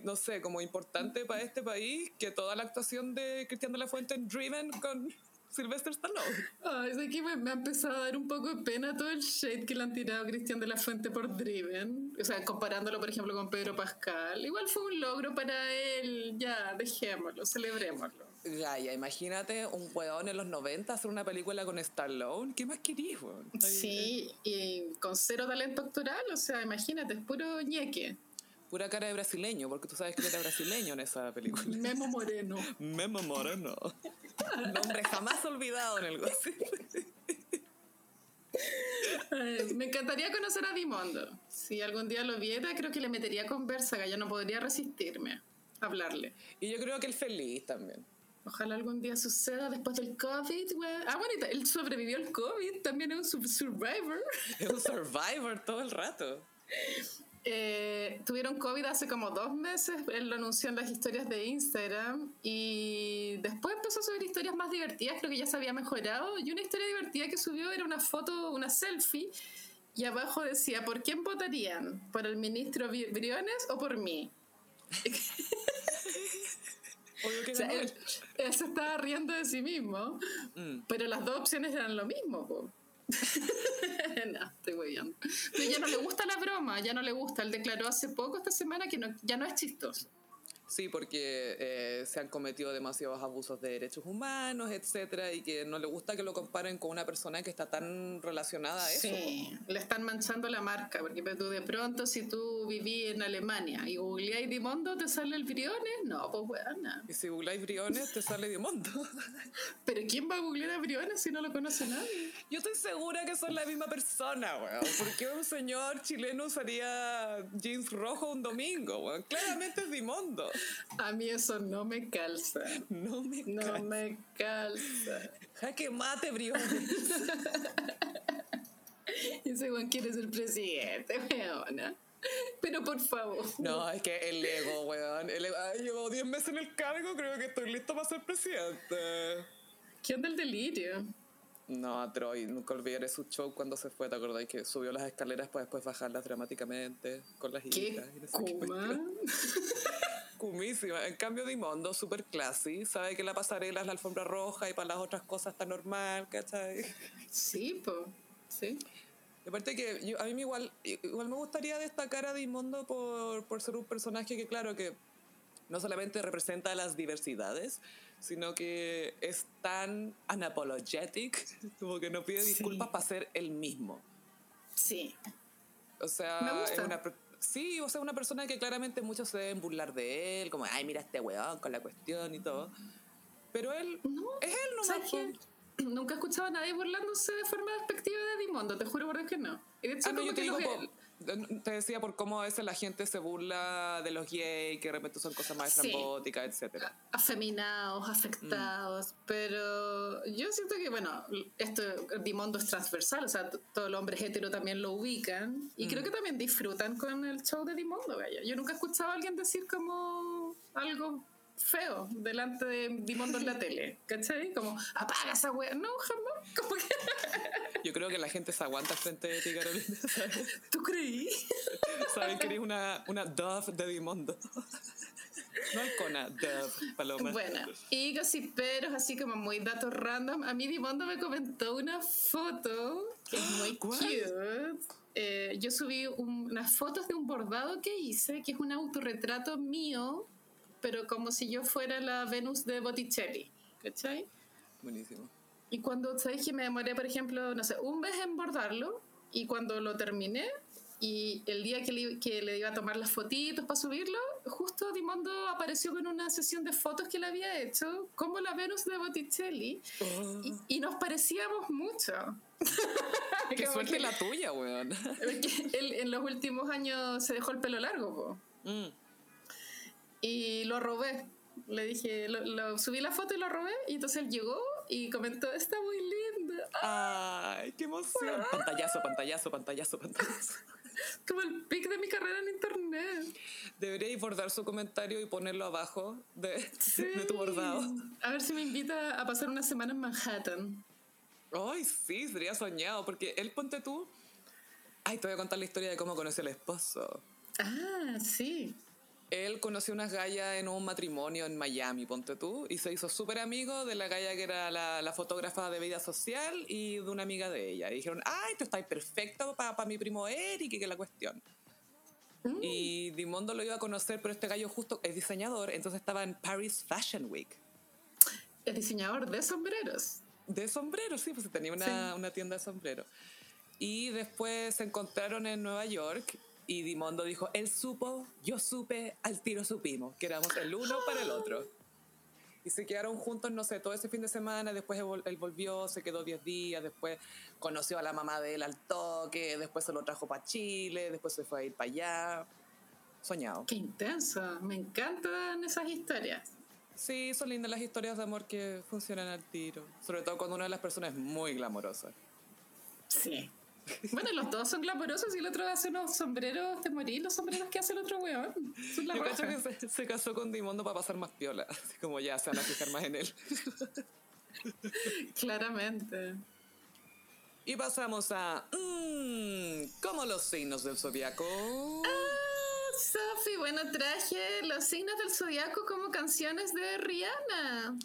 no sé, como importante para este país que toda la actuación de Cristian de la Fuente en Driven con Sylvester Stallone. Ay, sé que me, me ha empezado a dar un poco de pena todo el shade que le han tirado a Cristian de la Fuente por Driven. O sea, comparándolo, por ejemplo, con Pedro Pascal. Igual fue un logro para él. Ya, dejémoslo, celebrémoslo. Gaya, imagínate un weón en los 90 hacer una película con Stallone. ¿Qué más querís, weón? Sí, y con cero talento actoral, o sea, imagínate, es puro ñeque. Pura cara de brasileño, porque tú sabes que era brasileño en esa película. Memo Moreno. Memo Moreno. Nombre jamás olvidado en el gossip. Me encantaría conocer a Dimondo. Si algún día lo viera, creo que le metería conversa, que ya no podría resistirme a hablarle. Y yo creo que él feliz también. Ojalá algún día suceda después del COVID, güey. Ah, bueno, él sobrevivió al COVID, también es un sur- survivor. Es un survivor todo el rato. Eh, tuvieron COVID hace como dos meses, él lo anunció en las historias de Instagram y después empezó a subir historias más divertidas, creo que ya se había mejorado y una historia divertida que subió era una foto, una selfie y abajo decía, ¿por quién votarían? ¿Por el ministro Briones o por mí? <laughs> Obvio que O sea, ganó él, él. él se estaba riendo de sí mismo, Mm. pero las dos opciones eran lo mismo. po. <laughs> no, estoy hueviando. Pero ya no le gusta la broma, ya no le gusta. Él declaró hace poco, esta semana, que no, ya no es chistoso. Sí, porque eh, se han cometido demasiados abusos de derechos humanos, etcétera, y que no le gusta que lo comparen con una persona que está tan relacionada a eso. Sí, le están manchando la marca, porque tú de pronto, si tú viví en Alemania y googleáis Dimondo, ¿te sale el Briones? No, pues buena. Y si googláis Briones, te sale Dimondo. <laughs> Pero ¿quién va a googlear a Briones si no lo conoce nadie? Yo estoy segura que son la misma persona, weón. ¿Por qué un señor chileno usaría jeans rojos un domingo, weón? Claramente es Dimondo. A mí eso no me calza. No me No ca- me calza. Jaque mate, Briones. <laughs> Ese Juan quiere ser presidente, weona. Pero por favor. No, es que el ego, weón. El ego- Ay, llevo 10 meses en el cargo, creo que estoy listo para ser presidente. ¿Qué onda el delirio? No, Troy, nunca olvidaré su show cuando se fue, ¿te acordás? Que subió las escaleras para después bajarlas dramáticamente con las ¿Qué hijas. y no sé qué. <laughs> Cumísima. En cambio, Dimondo, súper classy, sabe que la pasarela es la alfombra roja y para las otras cosas está normal, ¿cachai? Sí, po. Sí. Y aparte que yo, a mí me igual, igual me gustaría destacar a Dimondo por, por ser un personaje que, claro, que no solamente representa las diversidades, sino que es tan unapologetic, <laughs> como que no pide Sí. disculpas para ser el mismo. Sí. O sea, es una... Sí, o sea, una persona que claramente muchos se deben burlar de él, como, ay, mira este weón con la cuestión y todo. Pero él No, es él nomás. ¿Sabes qué? <clears throat> Nunca he escuchado a nadie burlándose de forma despectiva de Dimondo, te juro por Dios que no. Y de hecho, Ah, como yo te que digo, lo que- po- te decía por cómo a veces la gente se burla de los gays, que de repente son cosas más Sí. estrambóticas, etcétera. afeminados, afectados, pero yo siento que, bueno, esto Dimondo es transversal, o sea, todos los hombres heteros también lo ubican y creo que también disfrutan con el show de Dimondo, gaya. Yo nunca he escuchado a alguien decir como algo feo delante de Dimondo en la <laughs> tele, ¿cachai? Como, apaga esa wea. No, jamás. Como que, Yo creo que la gente se aguanta frente a ti, Carolina. <laughs> ¿sabes? ¿tú creí? Saben que eres una, una dove de Dimondo. No halcona, dove, paloma. Bueno, y gossiperos, así como muy datos random. A mí Dimondo me comentó una foto que es muy ¿Cuál? cute. Eh, yo subí un- unas fotos de un bordado que hice, que es un autorretrato mío, pero como si yo fuera la Venus de Botticelli. ¿Cachai? Buenísimo. Y cuando, ¿sabéis que me demoré, por ejemplo, no sé, un mes en bordarlo? Y cuando lo terminé, y el día que le, que le iba a tomar las fotitos para subirlo, justo Dimondo apareció con una sesión de fotos que le había hecho, como la Venus de Botticelli, y, y nos parecíamos mucho. <laughs> Qué <laughs> suerte que- la tuya, weón. <laughs> él en los últimos años se dejó el pelo largo. Mm. y lo robé. Le dije, lo, lo- subí la foto y lo robé, y entonces él llegó y comentó, está muy linda. Ay, qué emoción. Pantallazo, pantallazo, pantallazo, pantallazo. <laughs> Como el pic de mi carrera en internet. Deberíais bordar su comentario y ponerlo abajo de, de tu bordado. A ver si me invita a pasar una semana en Manhattan. Ay, sí, sería soñado, porque él, ponte tú. Ay, te voy a contar la historia de cómo conoció al esposo. Ah, sí. Él conoció unas gallas en un matrimonio en Miami, ponte tú, y se hizo súper amigo de la galla que era la, la fotógrafa de vida social y de una amiga de ella. Y dijeron, ay, tú estás perfecto para mi primo Eric y que la cuestión. Mm. Y Dimondo lo iba a conocer, pero este gallo justo es diseñador, entonces estaba en Paris Fashion Week. Es diseñador de sombreros. De sombreros, sí, pues tenía una, Sí. una tienda de sombreros. Y después se encontraron en Nueva York y Dimondo dijo, él supo, yo supe, al tiro supimos, que éramos el uno para el otro. Y se quedaron juntos, no sé, todo ese fin de semana, después él vol- él volvió, se quedó 10 días, después conoció a la mamá de él al toque, después se lo trajo para Chile, después se fue a ir para allá. Soñado. Qué intenso. Me encantan esas historias. Sí, son lindas las historias de amor que funcionan al tiro. Sobre todo cuando una de las personas es muy glamorosa. Sí. Bueno, los dos son glamorosos y el otro hace unos sombreros de morir, los sombreros que hace el otro weón. Son la Yo cacho que se, se casó con Dimondo para pasar más piola. Así como ya se van a fijar más en él. Claramente. Y pasamos a. Mmm, como los signos del zodiaco. Ah, Sofi, bueno, traje los signos del zodiaco como canciones de Rihanna.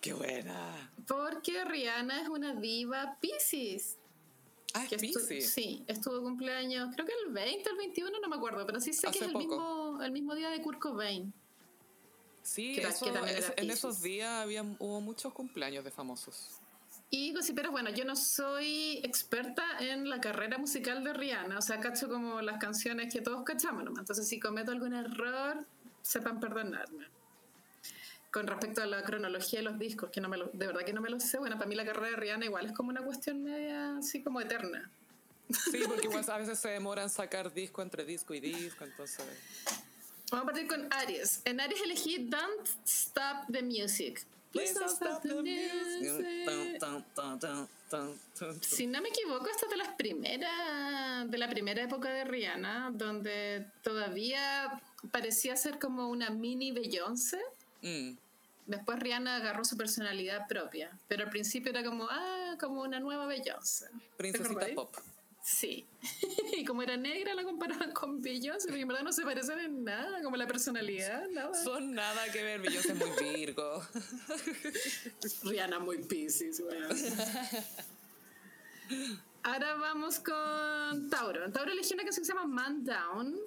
¡Qué buena! Porque Rihanna es una diva Pisces. Ah, es que estu- Piscis. Sí, estuvo cumpleaños, creo que el 20 o el 21, no me acuerdo, pero sí sé Hace que es el mismo, el mismo día de Kurt Cobain. Sí, Que ta- eso- que también es- en esos días había, hubo muchos cumpleaños de famosos. Y pero bueno, yo no soy experta en la carrera musical de Rihanna, o sea, cacho como las canciones que todos cachamos nomás. Entonces, si cometo algún error, sepan perdonarme. Con respecto a la cronología de los discos, que no me lo, de verdad que no me lo sé, bueno, para mí la carrera de Rihanna igual es como una cuestión media así como eterna. Sí, porque igual <laughs> a veces se demoran sacar disco entre disco y disco, entonces. Vamos a partir con Aries. En Aries elegí Don't Stop the Music. Please don't stop the music. Si no me equivoco, esta es de las primeras, de la primera época de Rihanna, donde todavía parecía ser como una mini Beyoncé. Mm. Después Rihanna agarró su personalidad propia, pero al principio era como, ah, como una nueva Beyoncé. ¿Te Princesita pop. Sí. <laughs> y como era negra la comparaban con Beyoncé, porque en verdad no se parecen en nada, como la personalidad, nada. Son nada que ver, Beyoncé es muy Virgo. <laughs> Rihanna muy piscis, weón. <laughs> Ahora vamos con Tauro. Tauro eligió una canción que se llama Man Down.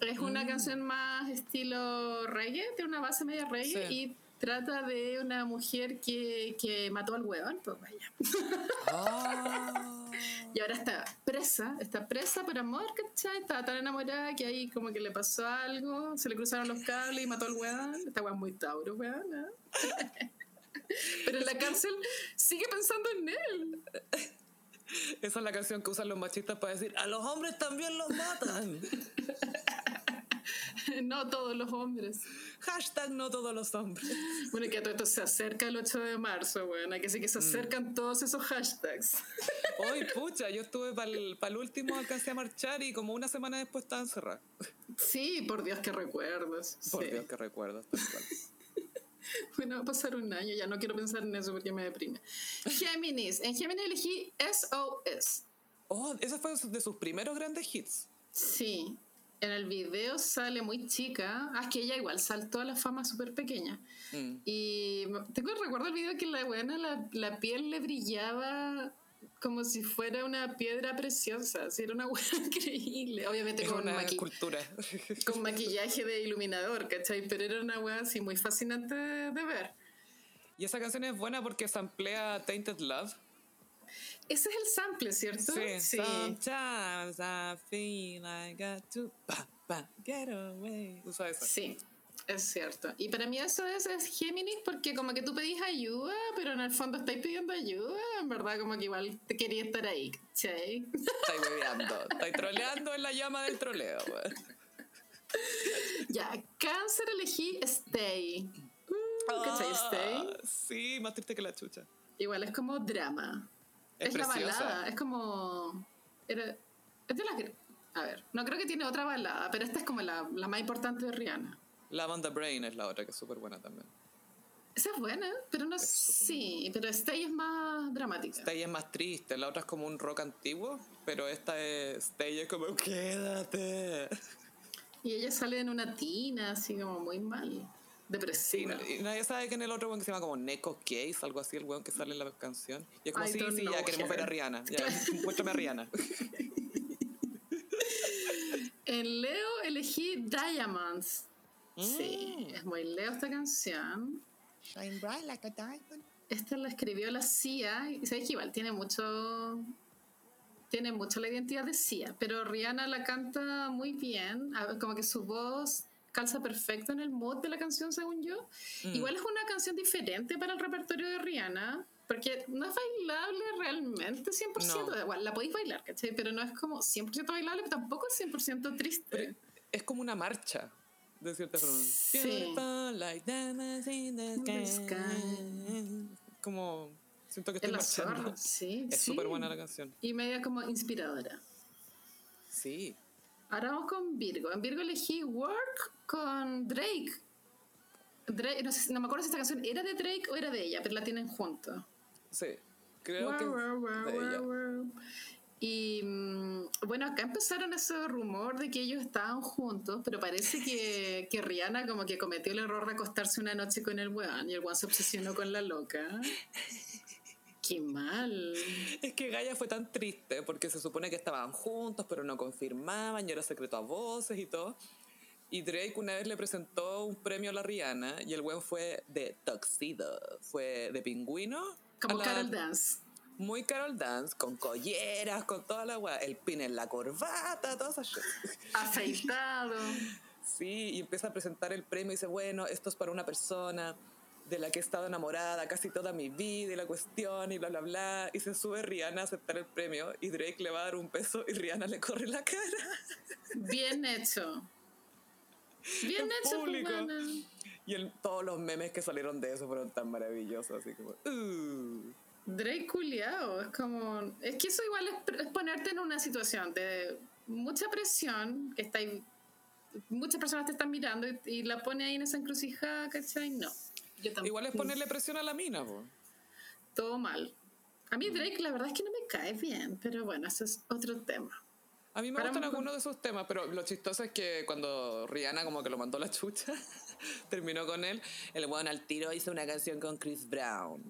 Es una canción más estilo reggae, tiene una base media reggae Sí. y trata de una mujer que, que mató al huevón, pues vaya. Ah. <laughs> Y ahora está presa, está presa por amor, ¿cachai? Estaba tan enamorada que ahí como que le pasó algo, se le cruzaron los cables y mató al weón. Esta es muy Tauro, weón. ¿no? <laughs> Pero en la cárcel sigue pensando en él. Esa es la canción que usan los machistas para decir, a los hombres también los matan. <laughs> No todos los hombres. Hashtag no todos los hombres. Bueno, que a todo esto se acerca el 8 de marzo. Hay que sí que se acercan todos esos hashtags. <laughs> Hoy, pucha, yo estuve para el, último, alcancé a marchar y como una semana después estaba encerrada. Sí, por Dios que recuerdos. Por sí. Dios que recuerdo. tal cual. <laughs> <laughs> Bueno, va a pasar un año, ya no quiero pensar en eso porque me deprime. Géminis. En Géminis elegí SOS. Oh, ese fue de sus primeros grandes hits. Sí. En el video sale muy chica. Ah, es que ella igual saltó a la fama súper pequeña. Mm. Y tengo recuerdo el video que la buena, la, la piel le brillaba como si fuera una piedra preciosa. Así era una buena <laughs> increíble. Obviamente Es con, una maqui- cultura. con <laughs> maquillaje de iluminador, ¿cachai? Pero era una wea así muy fascinante de, de ver. Y esa canción es buena porque samplea Tainted Love. Ese es el sample, ¿cierto? Sí. Sometimes I feel I got to pa, pa, get away. Usa esa. Sí, es cierto. Y para mí eso es, es Géminis porque como que tú pedís ayuda, pero en el fondo estáis pidiendo ayuda. En verdad como que igual te quería estar ahí, ¿cachai? Estáis bebeando. Estáis troleando en la llama del troleo. ya, cáncer elegí Stay. Uh, ¿Cachai? Stay. Ah, Sí, más triste que la chucha. Igual es como drama. Es Es, la balada, es como... era- es de las... A ver, no creo que tiene otra balada, pero esta es como la, la más importante de Rihanna. Love on the Brain es la otra que es súper buena también. Esa es buena, pero no... Sí, pero Stay es más dramática. Stay es más triste, la otra es como un rock antiguo, pero esta es Stay es como quédate. <laughs> Y ella sale en una tina, así como muy mal. Sí, Depresiva. no- y nadie sabe que en el otro weón que se llama como Neko Case, algo así, el weón que sale en la canción. Y es como, I sí, sí, ya queremos ver a. Rihanna. Ya, <laughs> muéstrame a Rihanna. <laughs> En Leo elegí Diamonds. Sí, Mm. es muy Leo esta canción. Shine bright like a diamond. Esta la escribió la CIA. Y sabes que igual tiene mucho. Tiene mucho la identidad de CIA. Pero Rihanna la canta muy bien. Como que su voz calza perfecto en el mood de la canción, según yo. Mm. Igual es una canción diferente para el repertorio de Rihanna. Porque no es bailable realmente 100%. No. Igual, la podéis bailar, ¿cachai? Pero no es como 100% bailable, pero tampoco es 100% triste. Pero es como una marcha, de cierta forma. Sí. Like in the sky. Como, siento que estoy marchando. sí. Es sí. súper buena la canción. Y media como inspiradora. Sí. Ahora vamos con Virgo. En Virgo elegí Work con Drake. Drake no, sé no me acuerdo si esta canción era de Drake o era de ella, pero la tienen juntos. Sí. Creo Wow, que wow, wow, de ella. Y mm, bueno, acá empezaron ese rumor de que ellos estaban juntos, pero parece que, que Rihanna como que cometió el error de acostarse una noche con el weón y el weón se obsesionó con la loca. Qué mal. Es que Gaia fue tan triste porque se supone que estaban juntos, pero no confirmaban y era secreto a voces y todo. Y Drake una vez le presentó un premio a la Rihanna y el weón fue de tuxedo, fue de pingüino. Como la- Carol Dance. Muy Carol Dance, con colleras, con toda la weá, el pin en la corbata, todas esas shit. Afeitado. Sí, y empieza a presentar el premio y dice, bueno, esto es para una persona de la que he estado enamorada casi toda mi vida y la cuestión y bla, bla, bla. Y se sube Rihanna a aceptar el premio y Drake le va a dar un peso y Rihanna le corre la cara. Bien hecho. Bien En hecho, público. Juana. Y el- todos los memes que salieron de eso fueron tan maravillosos, así como... "Uh". Drake culiao, es como... Es que eso igual es, es ponerte en una situación de mucha presión, que está ahí- muchas personas te están mirando y, y la pone ahí en esa encrucijada, ¿cachai? No. Yo. Igual es ponerle presión a la mina, po. Todo mal. A mí Drake la verdad es que no me cae bien, pero bueno, eso es otro tema. A mí me Para gustan un- algunos de esos temas, pero lo chistoso es que cuando Rihanna como que lo mandó la chucha, <laughs> terminó con él, el weón al tiro hizo una canción con Chris Brown.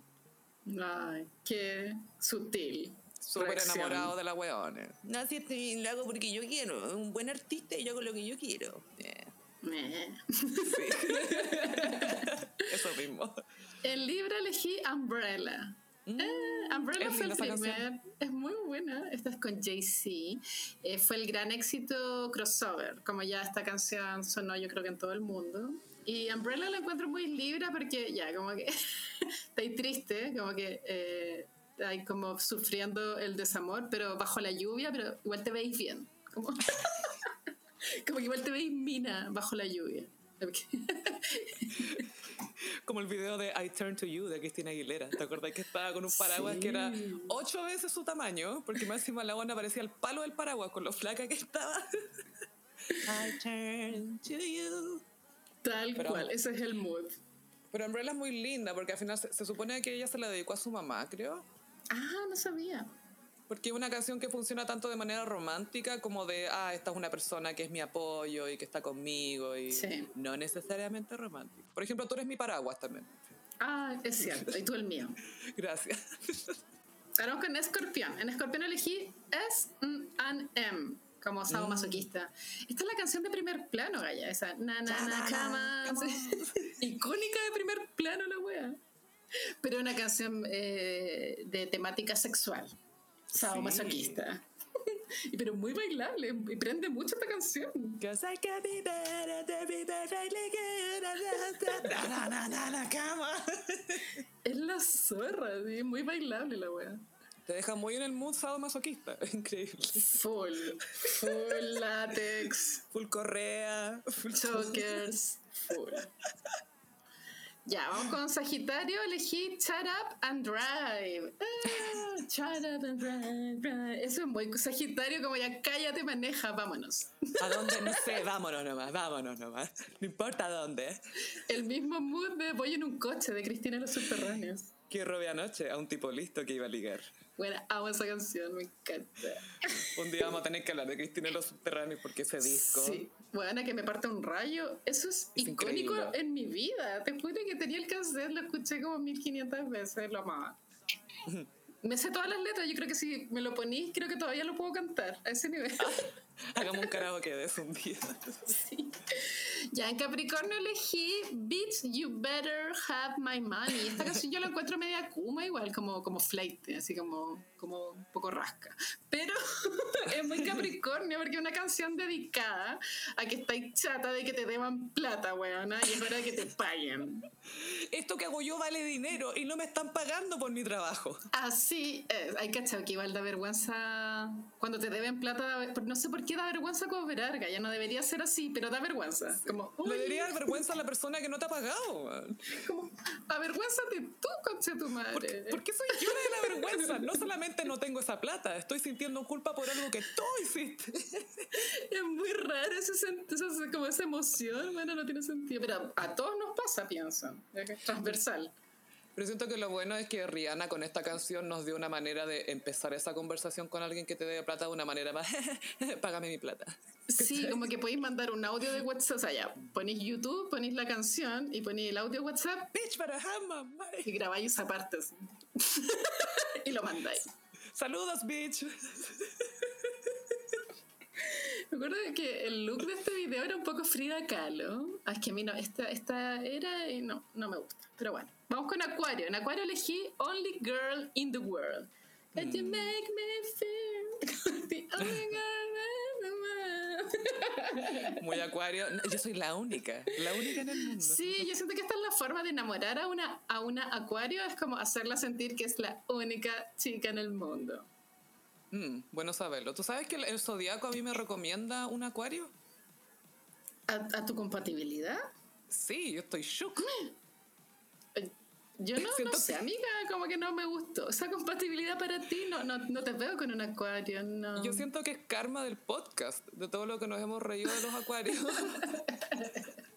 Ay, qué sutil. Súper enamorado de la weona. No, si estoy, lo hago porque yo quiero. Un buen artista y yo hago lo que yo quiero. Eh, <laughs> eso mismo. El libro elegí Umbrella. Eh, Umbrella es fue el primer. Es muy buena. Esta es con Jay-Z. Eh, fue el gran éxito crossover. Como ya esta canción sonó, yo creo que en todo el mundo. Y Umbrella la encuentro muy libre porque ya, como que. <laughs> está ahí triste, como que. Eh, ahí como sufriendo el desamor, pero bajo la lluvia, pero igual te veis bien. Como, <laughs> como que igual te veis mina bajo la lluvia. <laughs> Como el video de I Turn to You de Cristina Aguilera. ¿Te acordás que estaba con un paraguas que era ocho veces su tamaño? Porque más encima la buena parecía el palo del paraguas con lo flaca que estaba. I turn to you. Tal Pero- cual, ese es el mood. Pero Umbrella es muy linda porque al final se, se supone que ella se la dedicó a su mamá, creo. Ah, no sabía. Porque es una canción que funciona tanto de manera romántica como de, ah, esta es una persona que es mi apoyo y que está conmigo y Sí. no necesariamente romántica. Por ejemplo, tú eres mi paraguas también. Ah, es cierto. Y tú el mío. <laughs> Gracias. Ahora vamos con Escorpión. En Escorpión elegí S and M como Mm. Masoquista. Esta es la canción de primer plano, Gaya. Esa na na na on. <laughs> Icónica de primer plano la wea. Pero una canción eh, de temática sexual. Sao Sí. Masoquista. <laughs> Pero muy bailable. Y prende mucho esta canción. 'Cause I can be better, to be perfectly good. Na, na, na, na, come on. <laughs> Es la zorra, sí, muy bailable la wea. Te deja muy en el mood sadomasoquista. <laughs> Increíble. Full, full látex, Full correa. Full chokers, full. Ya, vamos con Sagitario. Elegí Shut Up and Drive. Ah, shut Up and Drive, drive. Eso es muy Sagitario, como ya cállate, maneja, vámonos. ¿A dónde? No sé, vámonos nomás, vámonos nomás. No importa dónde. El mismo mood de Voy en un coche de Cristina en los Subterráneos. Que robé anoche a un tipo listo que iba a ligar. Bueno, amo esa canción, me encanta. Un día vamos a tener que hablar de Cristina en los subterráneos porque ese disco. Sí, bueno, que me parta un rayo. Eso es, Es icónico increíble. en mi vida. Te juro que tenía el cassette, lo escuché como 1500 veces, lo amaba. <laughs> Me sé todas las letras, yo creo que si me lo ponís, creo que todavía lo puedo cantar a ese nivel. Hagamos un karaoke de eso un día. Sí. Ya en Capricornio elegí Bitch, You Better Have My Money. Esta canción yo la encuentro media kuma igual, como, como flight, así como, como un poco rasca. Pero <laughs> es muy Capricornio porque es una canción dedicada a que estáis chata de que te deban plata, weona, y es hora de que te paguen. Esto que hago yo vale dinero y no me están pagando por mi trabajo. Así es. Hay cachado que igual da vergüenza cuando te deben plata. No sé por qué da vergüenza cobrar, ya no debería ser así, pero da vergüenza. Como, Le "Oye, debería dar vergüenza a la persona que no te ha pagado. weón. como avergüénzate tú, conche tu madre. ¿Por, por qué soy yo la de la vergüenza? No solamente no tengo esa plata, estoy sintiendo culpa por algo que tú hiciste. <laughs> Es muy raro ese, esa- como esa emoción, bueno, no tiene sentido. Pero a todos nos pasa, pienso. Es transversal. Pero siento que lo bueno es que Rihanna con esta canción nos dio una manera de empezar esa conversación con alguien que te dé plata de una manera más, <laughs> págame mi plata. Sí, como que podéis mandar un audio de WhatsApp. O sea, ya, ponéis YouTube, ponéis la canción y ponéis el audio WhatsApp Bitch, money. y grabáis esa parte <laughs> y lo mandáis. Saludos, bitch. <laughs> Me acuerdo de que el look de este video era un poco Frida Kahlo. Ah, es que a mí no, esta, esta era y no, no me gusta. Pero bueno, vamos con Acuario. En Acuario elegí Only Girl in the World. And you make me feel the only girl in the world. <laughs> Muy acuario. Yo soy la única, la única en el mundo. Sí, yo siento que esta es la forma de enamorar a una, a una Acuario, es como hacerla sentir que es la única chica en el mundo. Mm, bueno saberlo. ¿Tú sabes que el, el zodiaco a mí me recomienda un acuario? ¿A, a tu compatibilidad? Sí, yo estoy shook. Yo no, no sé, amiga, como que no me gustó. Esa compatibilidad para ti, no, no, no te veo con un acuario, no. Yo siento que es karma del podcast, de todo lo que nos hemos reído de los acuarios. <laughs>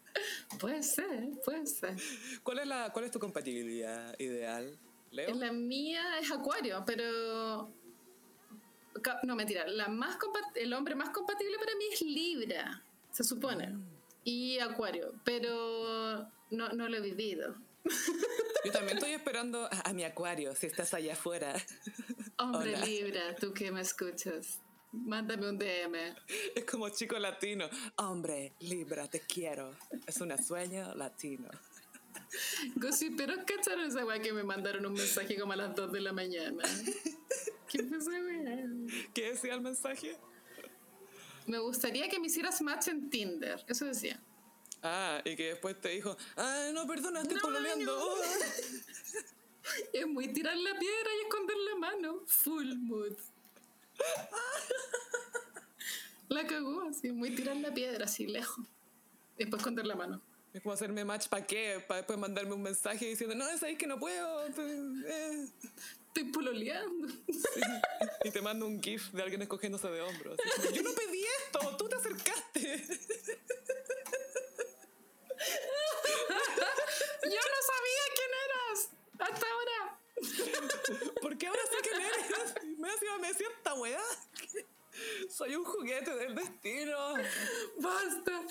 Puede ser, puede ser. ¿Cuál es, la, cuál es tu compatibilidad ideal, Leo? La mía es Acuario, pero. No, mentira. La más el hombre más compatible para mí es Libra, se supone. Y Acuario, pero no, no lo he vivido. Yo también estoy esperando a, a mi acuario, si estás allá afuera. Hombre Hola. Libra, tú que me escuchas, mándame un DM. Es como chico latino. Hombre, Libra, te quiero. Es un sueño latino. Gossip, pero cacharon esa weá que me mandaron un mensaje como a las 2 de la mañana. <laughs> ¿Qué fue? ¿Qué decía el mensaje? Me gustaría que me hicieras match en Tinder. Eso decía. Ah, y que después te dijo, ah, no, perdona, estoy No, pololeando. no. <laughs> Es muy tirar la piedra y esconder la mano. Full mood. <laughs> La cagó así, muy tirar la piedra así lejos. Después esconder la mano. Es como hacerme match para qué, para después mandarme un mensaje diciendo, no, sabéis que no puedo. eh". Estoy pololeando. Y te mando un gif de alguien escogiéndose de hombros. Así Yo no pedí esto, tú te acercaste. Yo no sabía quién eras. Hasta ahora. ¿Por qué ahora sé quién eres? Me hacía me decía esta weá. Soy un juguete del destino. Basta.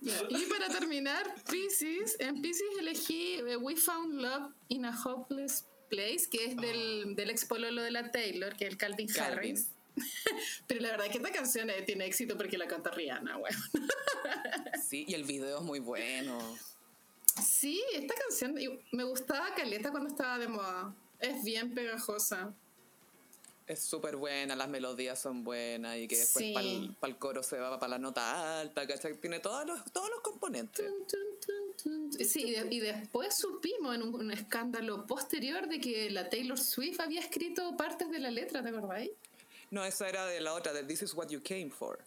Y para terminar, Pisces. En Pisces elegí eh, We Found Love in a Hopeless Place, que es del, del ex pololo de la Taylor, que es el Calvin, Calvin. Harris. <laughs> Pero la verdad es que esta canción eh, tiene éxito porque la canta Rihanna, weón. <laughs> Sí, y el video es muy bueno. Sí, esta canción me gustaba Caleta cuando estaba de moda. Es bien pegajosa. Es súper buena, las melodías son buenas y que después Sí. para el coro se va para la nota alta, ¿cachai? Tiene todos los, todos los componentes. Sí, y después supimos en un, un escándalo posterior de que la Taylor Swift había escrito partes de la letra, ¿te acordáis? No, esa era de la otra, de This Is What You Came For.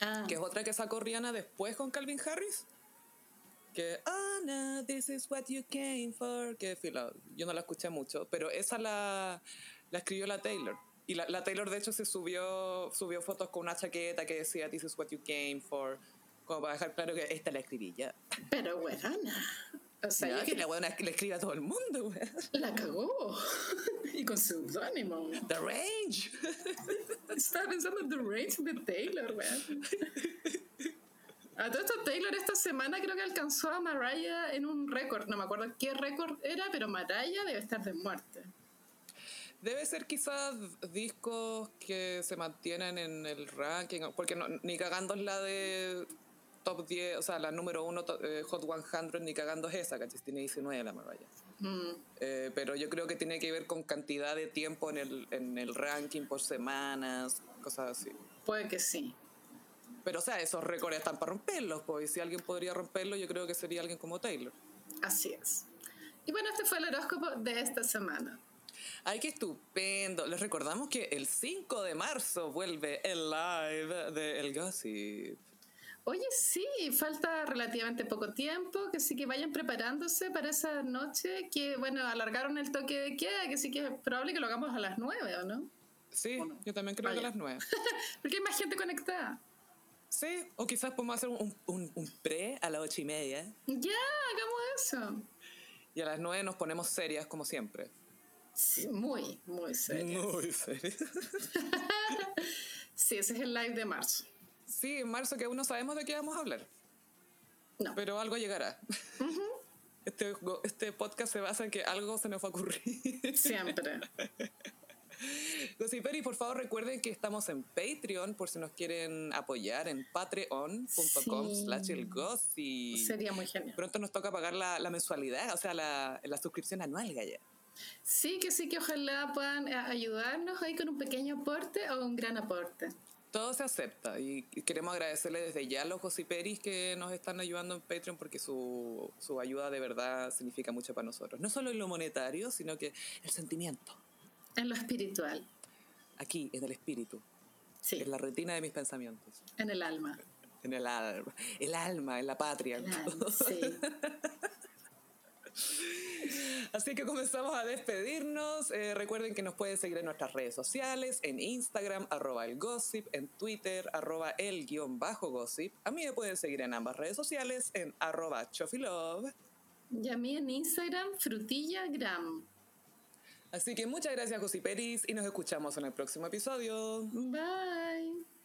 Ah, Que es otra que sacó Rihanna después con Calvin Harris. Que, oh no, this is what you came for. Que filo, yo no la escuché mucho, pero esa la, la escribió la Taylor. Y la, la Taylor, de hecho, se subió, subió fotos con una chaqueta que decía This is what you came for. Como para dejar claro que esta la escribí ya. pero buena. O sea, que la le escribe a todo el mundo, weón. la cagó. y con seudónimo. The Range. Estaba pensando en The Range de Taylor, weón. A todo esto, Taylor esta semana creo que alcanzó a Mariah en un récord. No me acuerdo qué récord era, pero Mariah debe estar de muerte. Debe ser quizás discos que se mantienen en el ranking, porque no- ni cagando es la de top 10, o sea, la número uno to- eh, Hot 100, ni cagando es esa, ¿cachai? Tiene 19 la Mariah. Mm. Eh, pero yo creo que tiene que ver con cantidad de tiempo en el, en el ranking por semanas, cosas así. Puede que sí. Pero, o sea, esos récords están para romperlos, pues, y si alguien podría romperlo, yo creo que sería alguien como Taylor. Así es. Y bueno, este fue el horóscopo de esta semana. ¡Ay, qué estupendo! Les recordamos que el 5 de marzo vuelve el live de El Gossip. Oye, sí, falta relativamente poco tiempo, que sí que vayan preparándose para esa noche, que bueno, alargaron el toque de queda, que sí que es probable que lo hagamos a las nueve, ¿o no? Sí, yo también creo que a las 9. <laughs> Porque hay más gente conectada. Sí, o quizás podemos hacer un, un, un pre a las 8 y media Ya, hagamos eso. y a las 9 nos ponemos serias como siempre. Sí, muy, muy serio. Muy serias. <laughs> Sí, ese es el live de marzo. Sí, en marzo que aún no sabemos de qué vamos a hablar, No. pero algo llegará. Este, go- este podcast se basa en que algo se nos va a ocurrir. Siempre. <laughs> Gossiperi, por favor recuerden que estamos en Patreon por si nos quieren apoyar en patreon.com Sí. slash el. Sería muy genial. Pronto nos toca pagar la, la mensualidad, o sea, la, la suscripción anual, Gaya. Sí, que sí, que ojalá puedan eh, ayudarnos ahí con un pequeño aporte o un gran aporte. Todo se acepta y y queremos agradecerle desde ya a los gossiperis que nos están ayudando en Patreon porque su, su ayuda de verdad significa mucho para nosotros. No solo en lo monetario, sino que el sentimiento, En lo espiritual. aquí, en el espíritu, Sí, en la retina de mis pensamientos, en el alma. en el alma, el alma, en la patria. El alma, sí. <laughs> <laughs> Así que comenzamos a despedirnos. Eh, recuerden que nos pueden seguir en nuestras redes sociales, en Instagram, arroba el gossip, en Twitter, arroba el guion bajo gossip. A mí me pueden seguir en ambas redes sociales, en arroba chofilove. Y a mí en Instagram, frutillagram. Así que muchas gracias, Gossiperis, y nos escuchamos en el próximo episodio. Bye.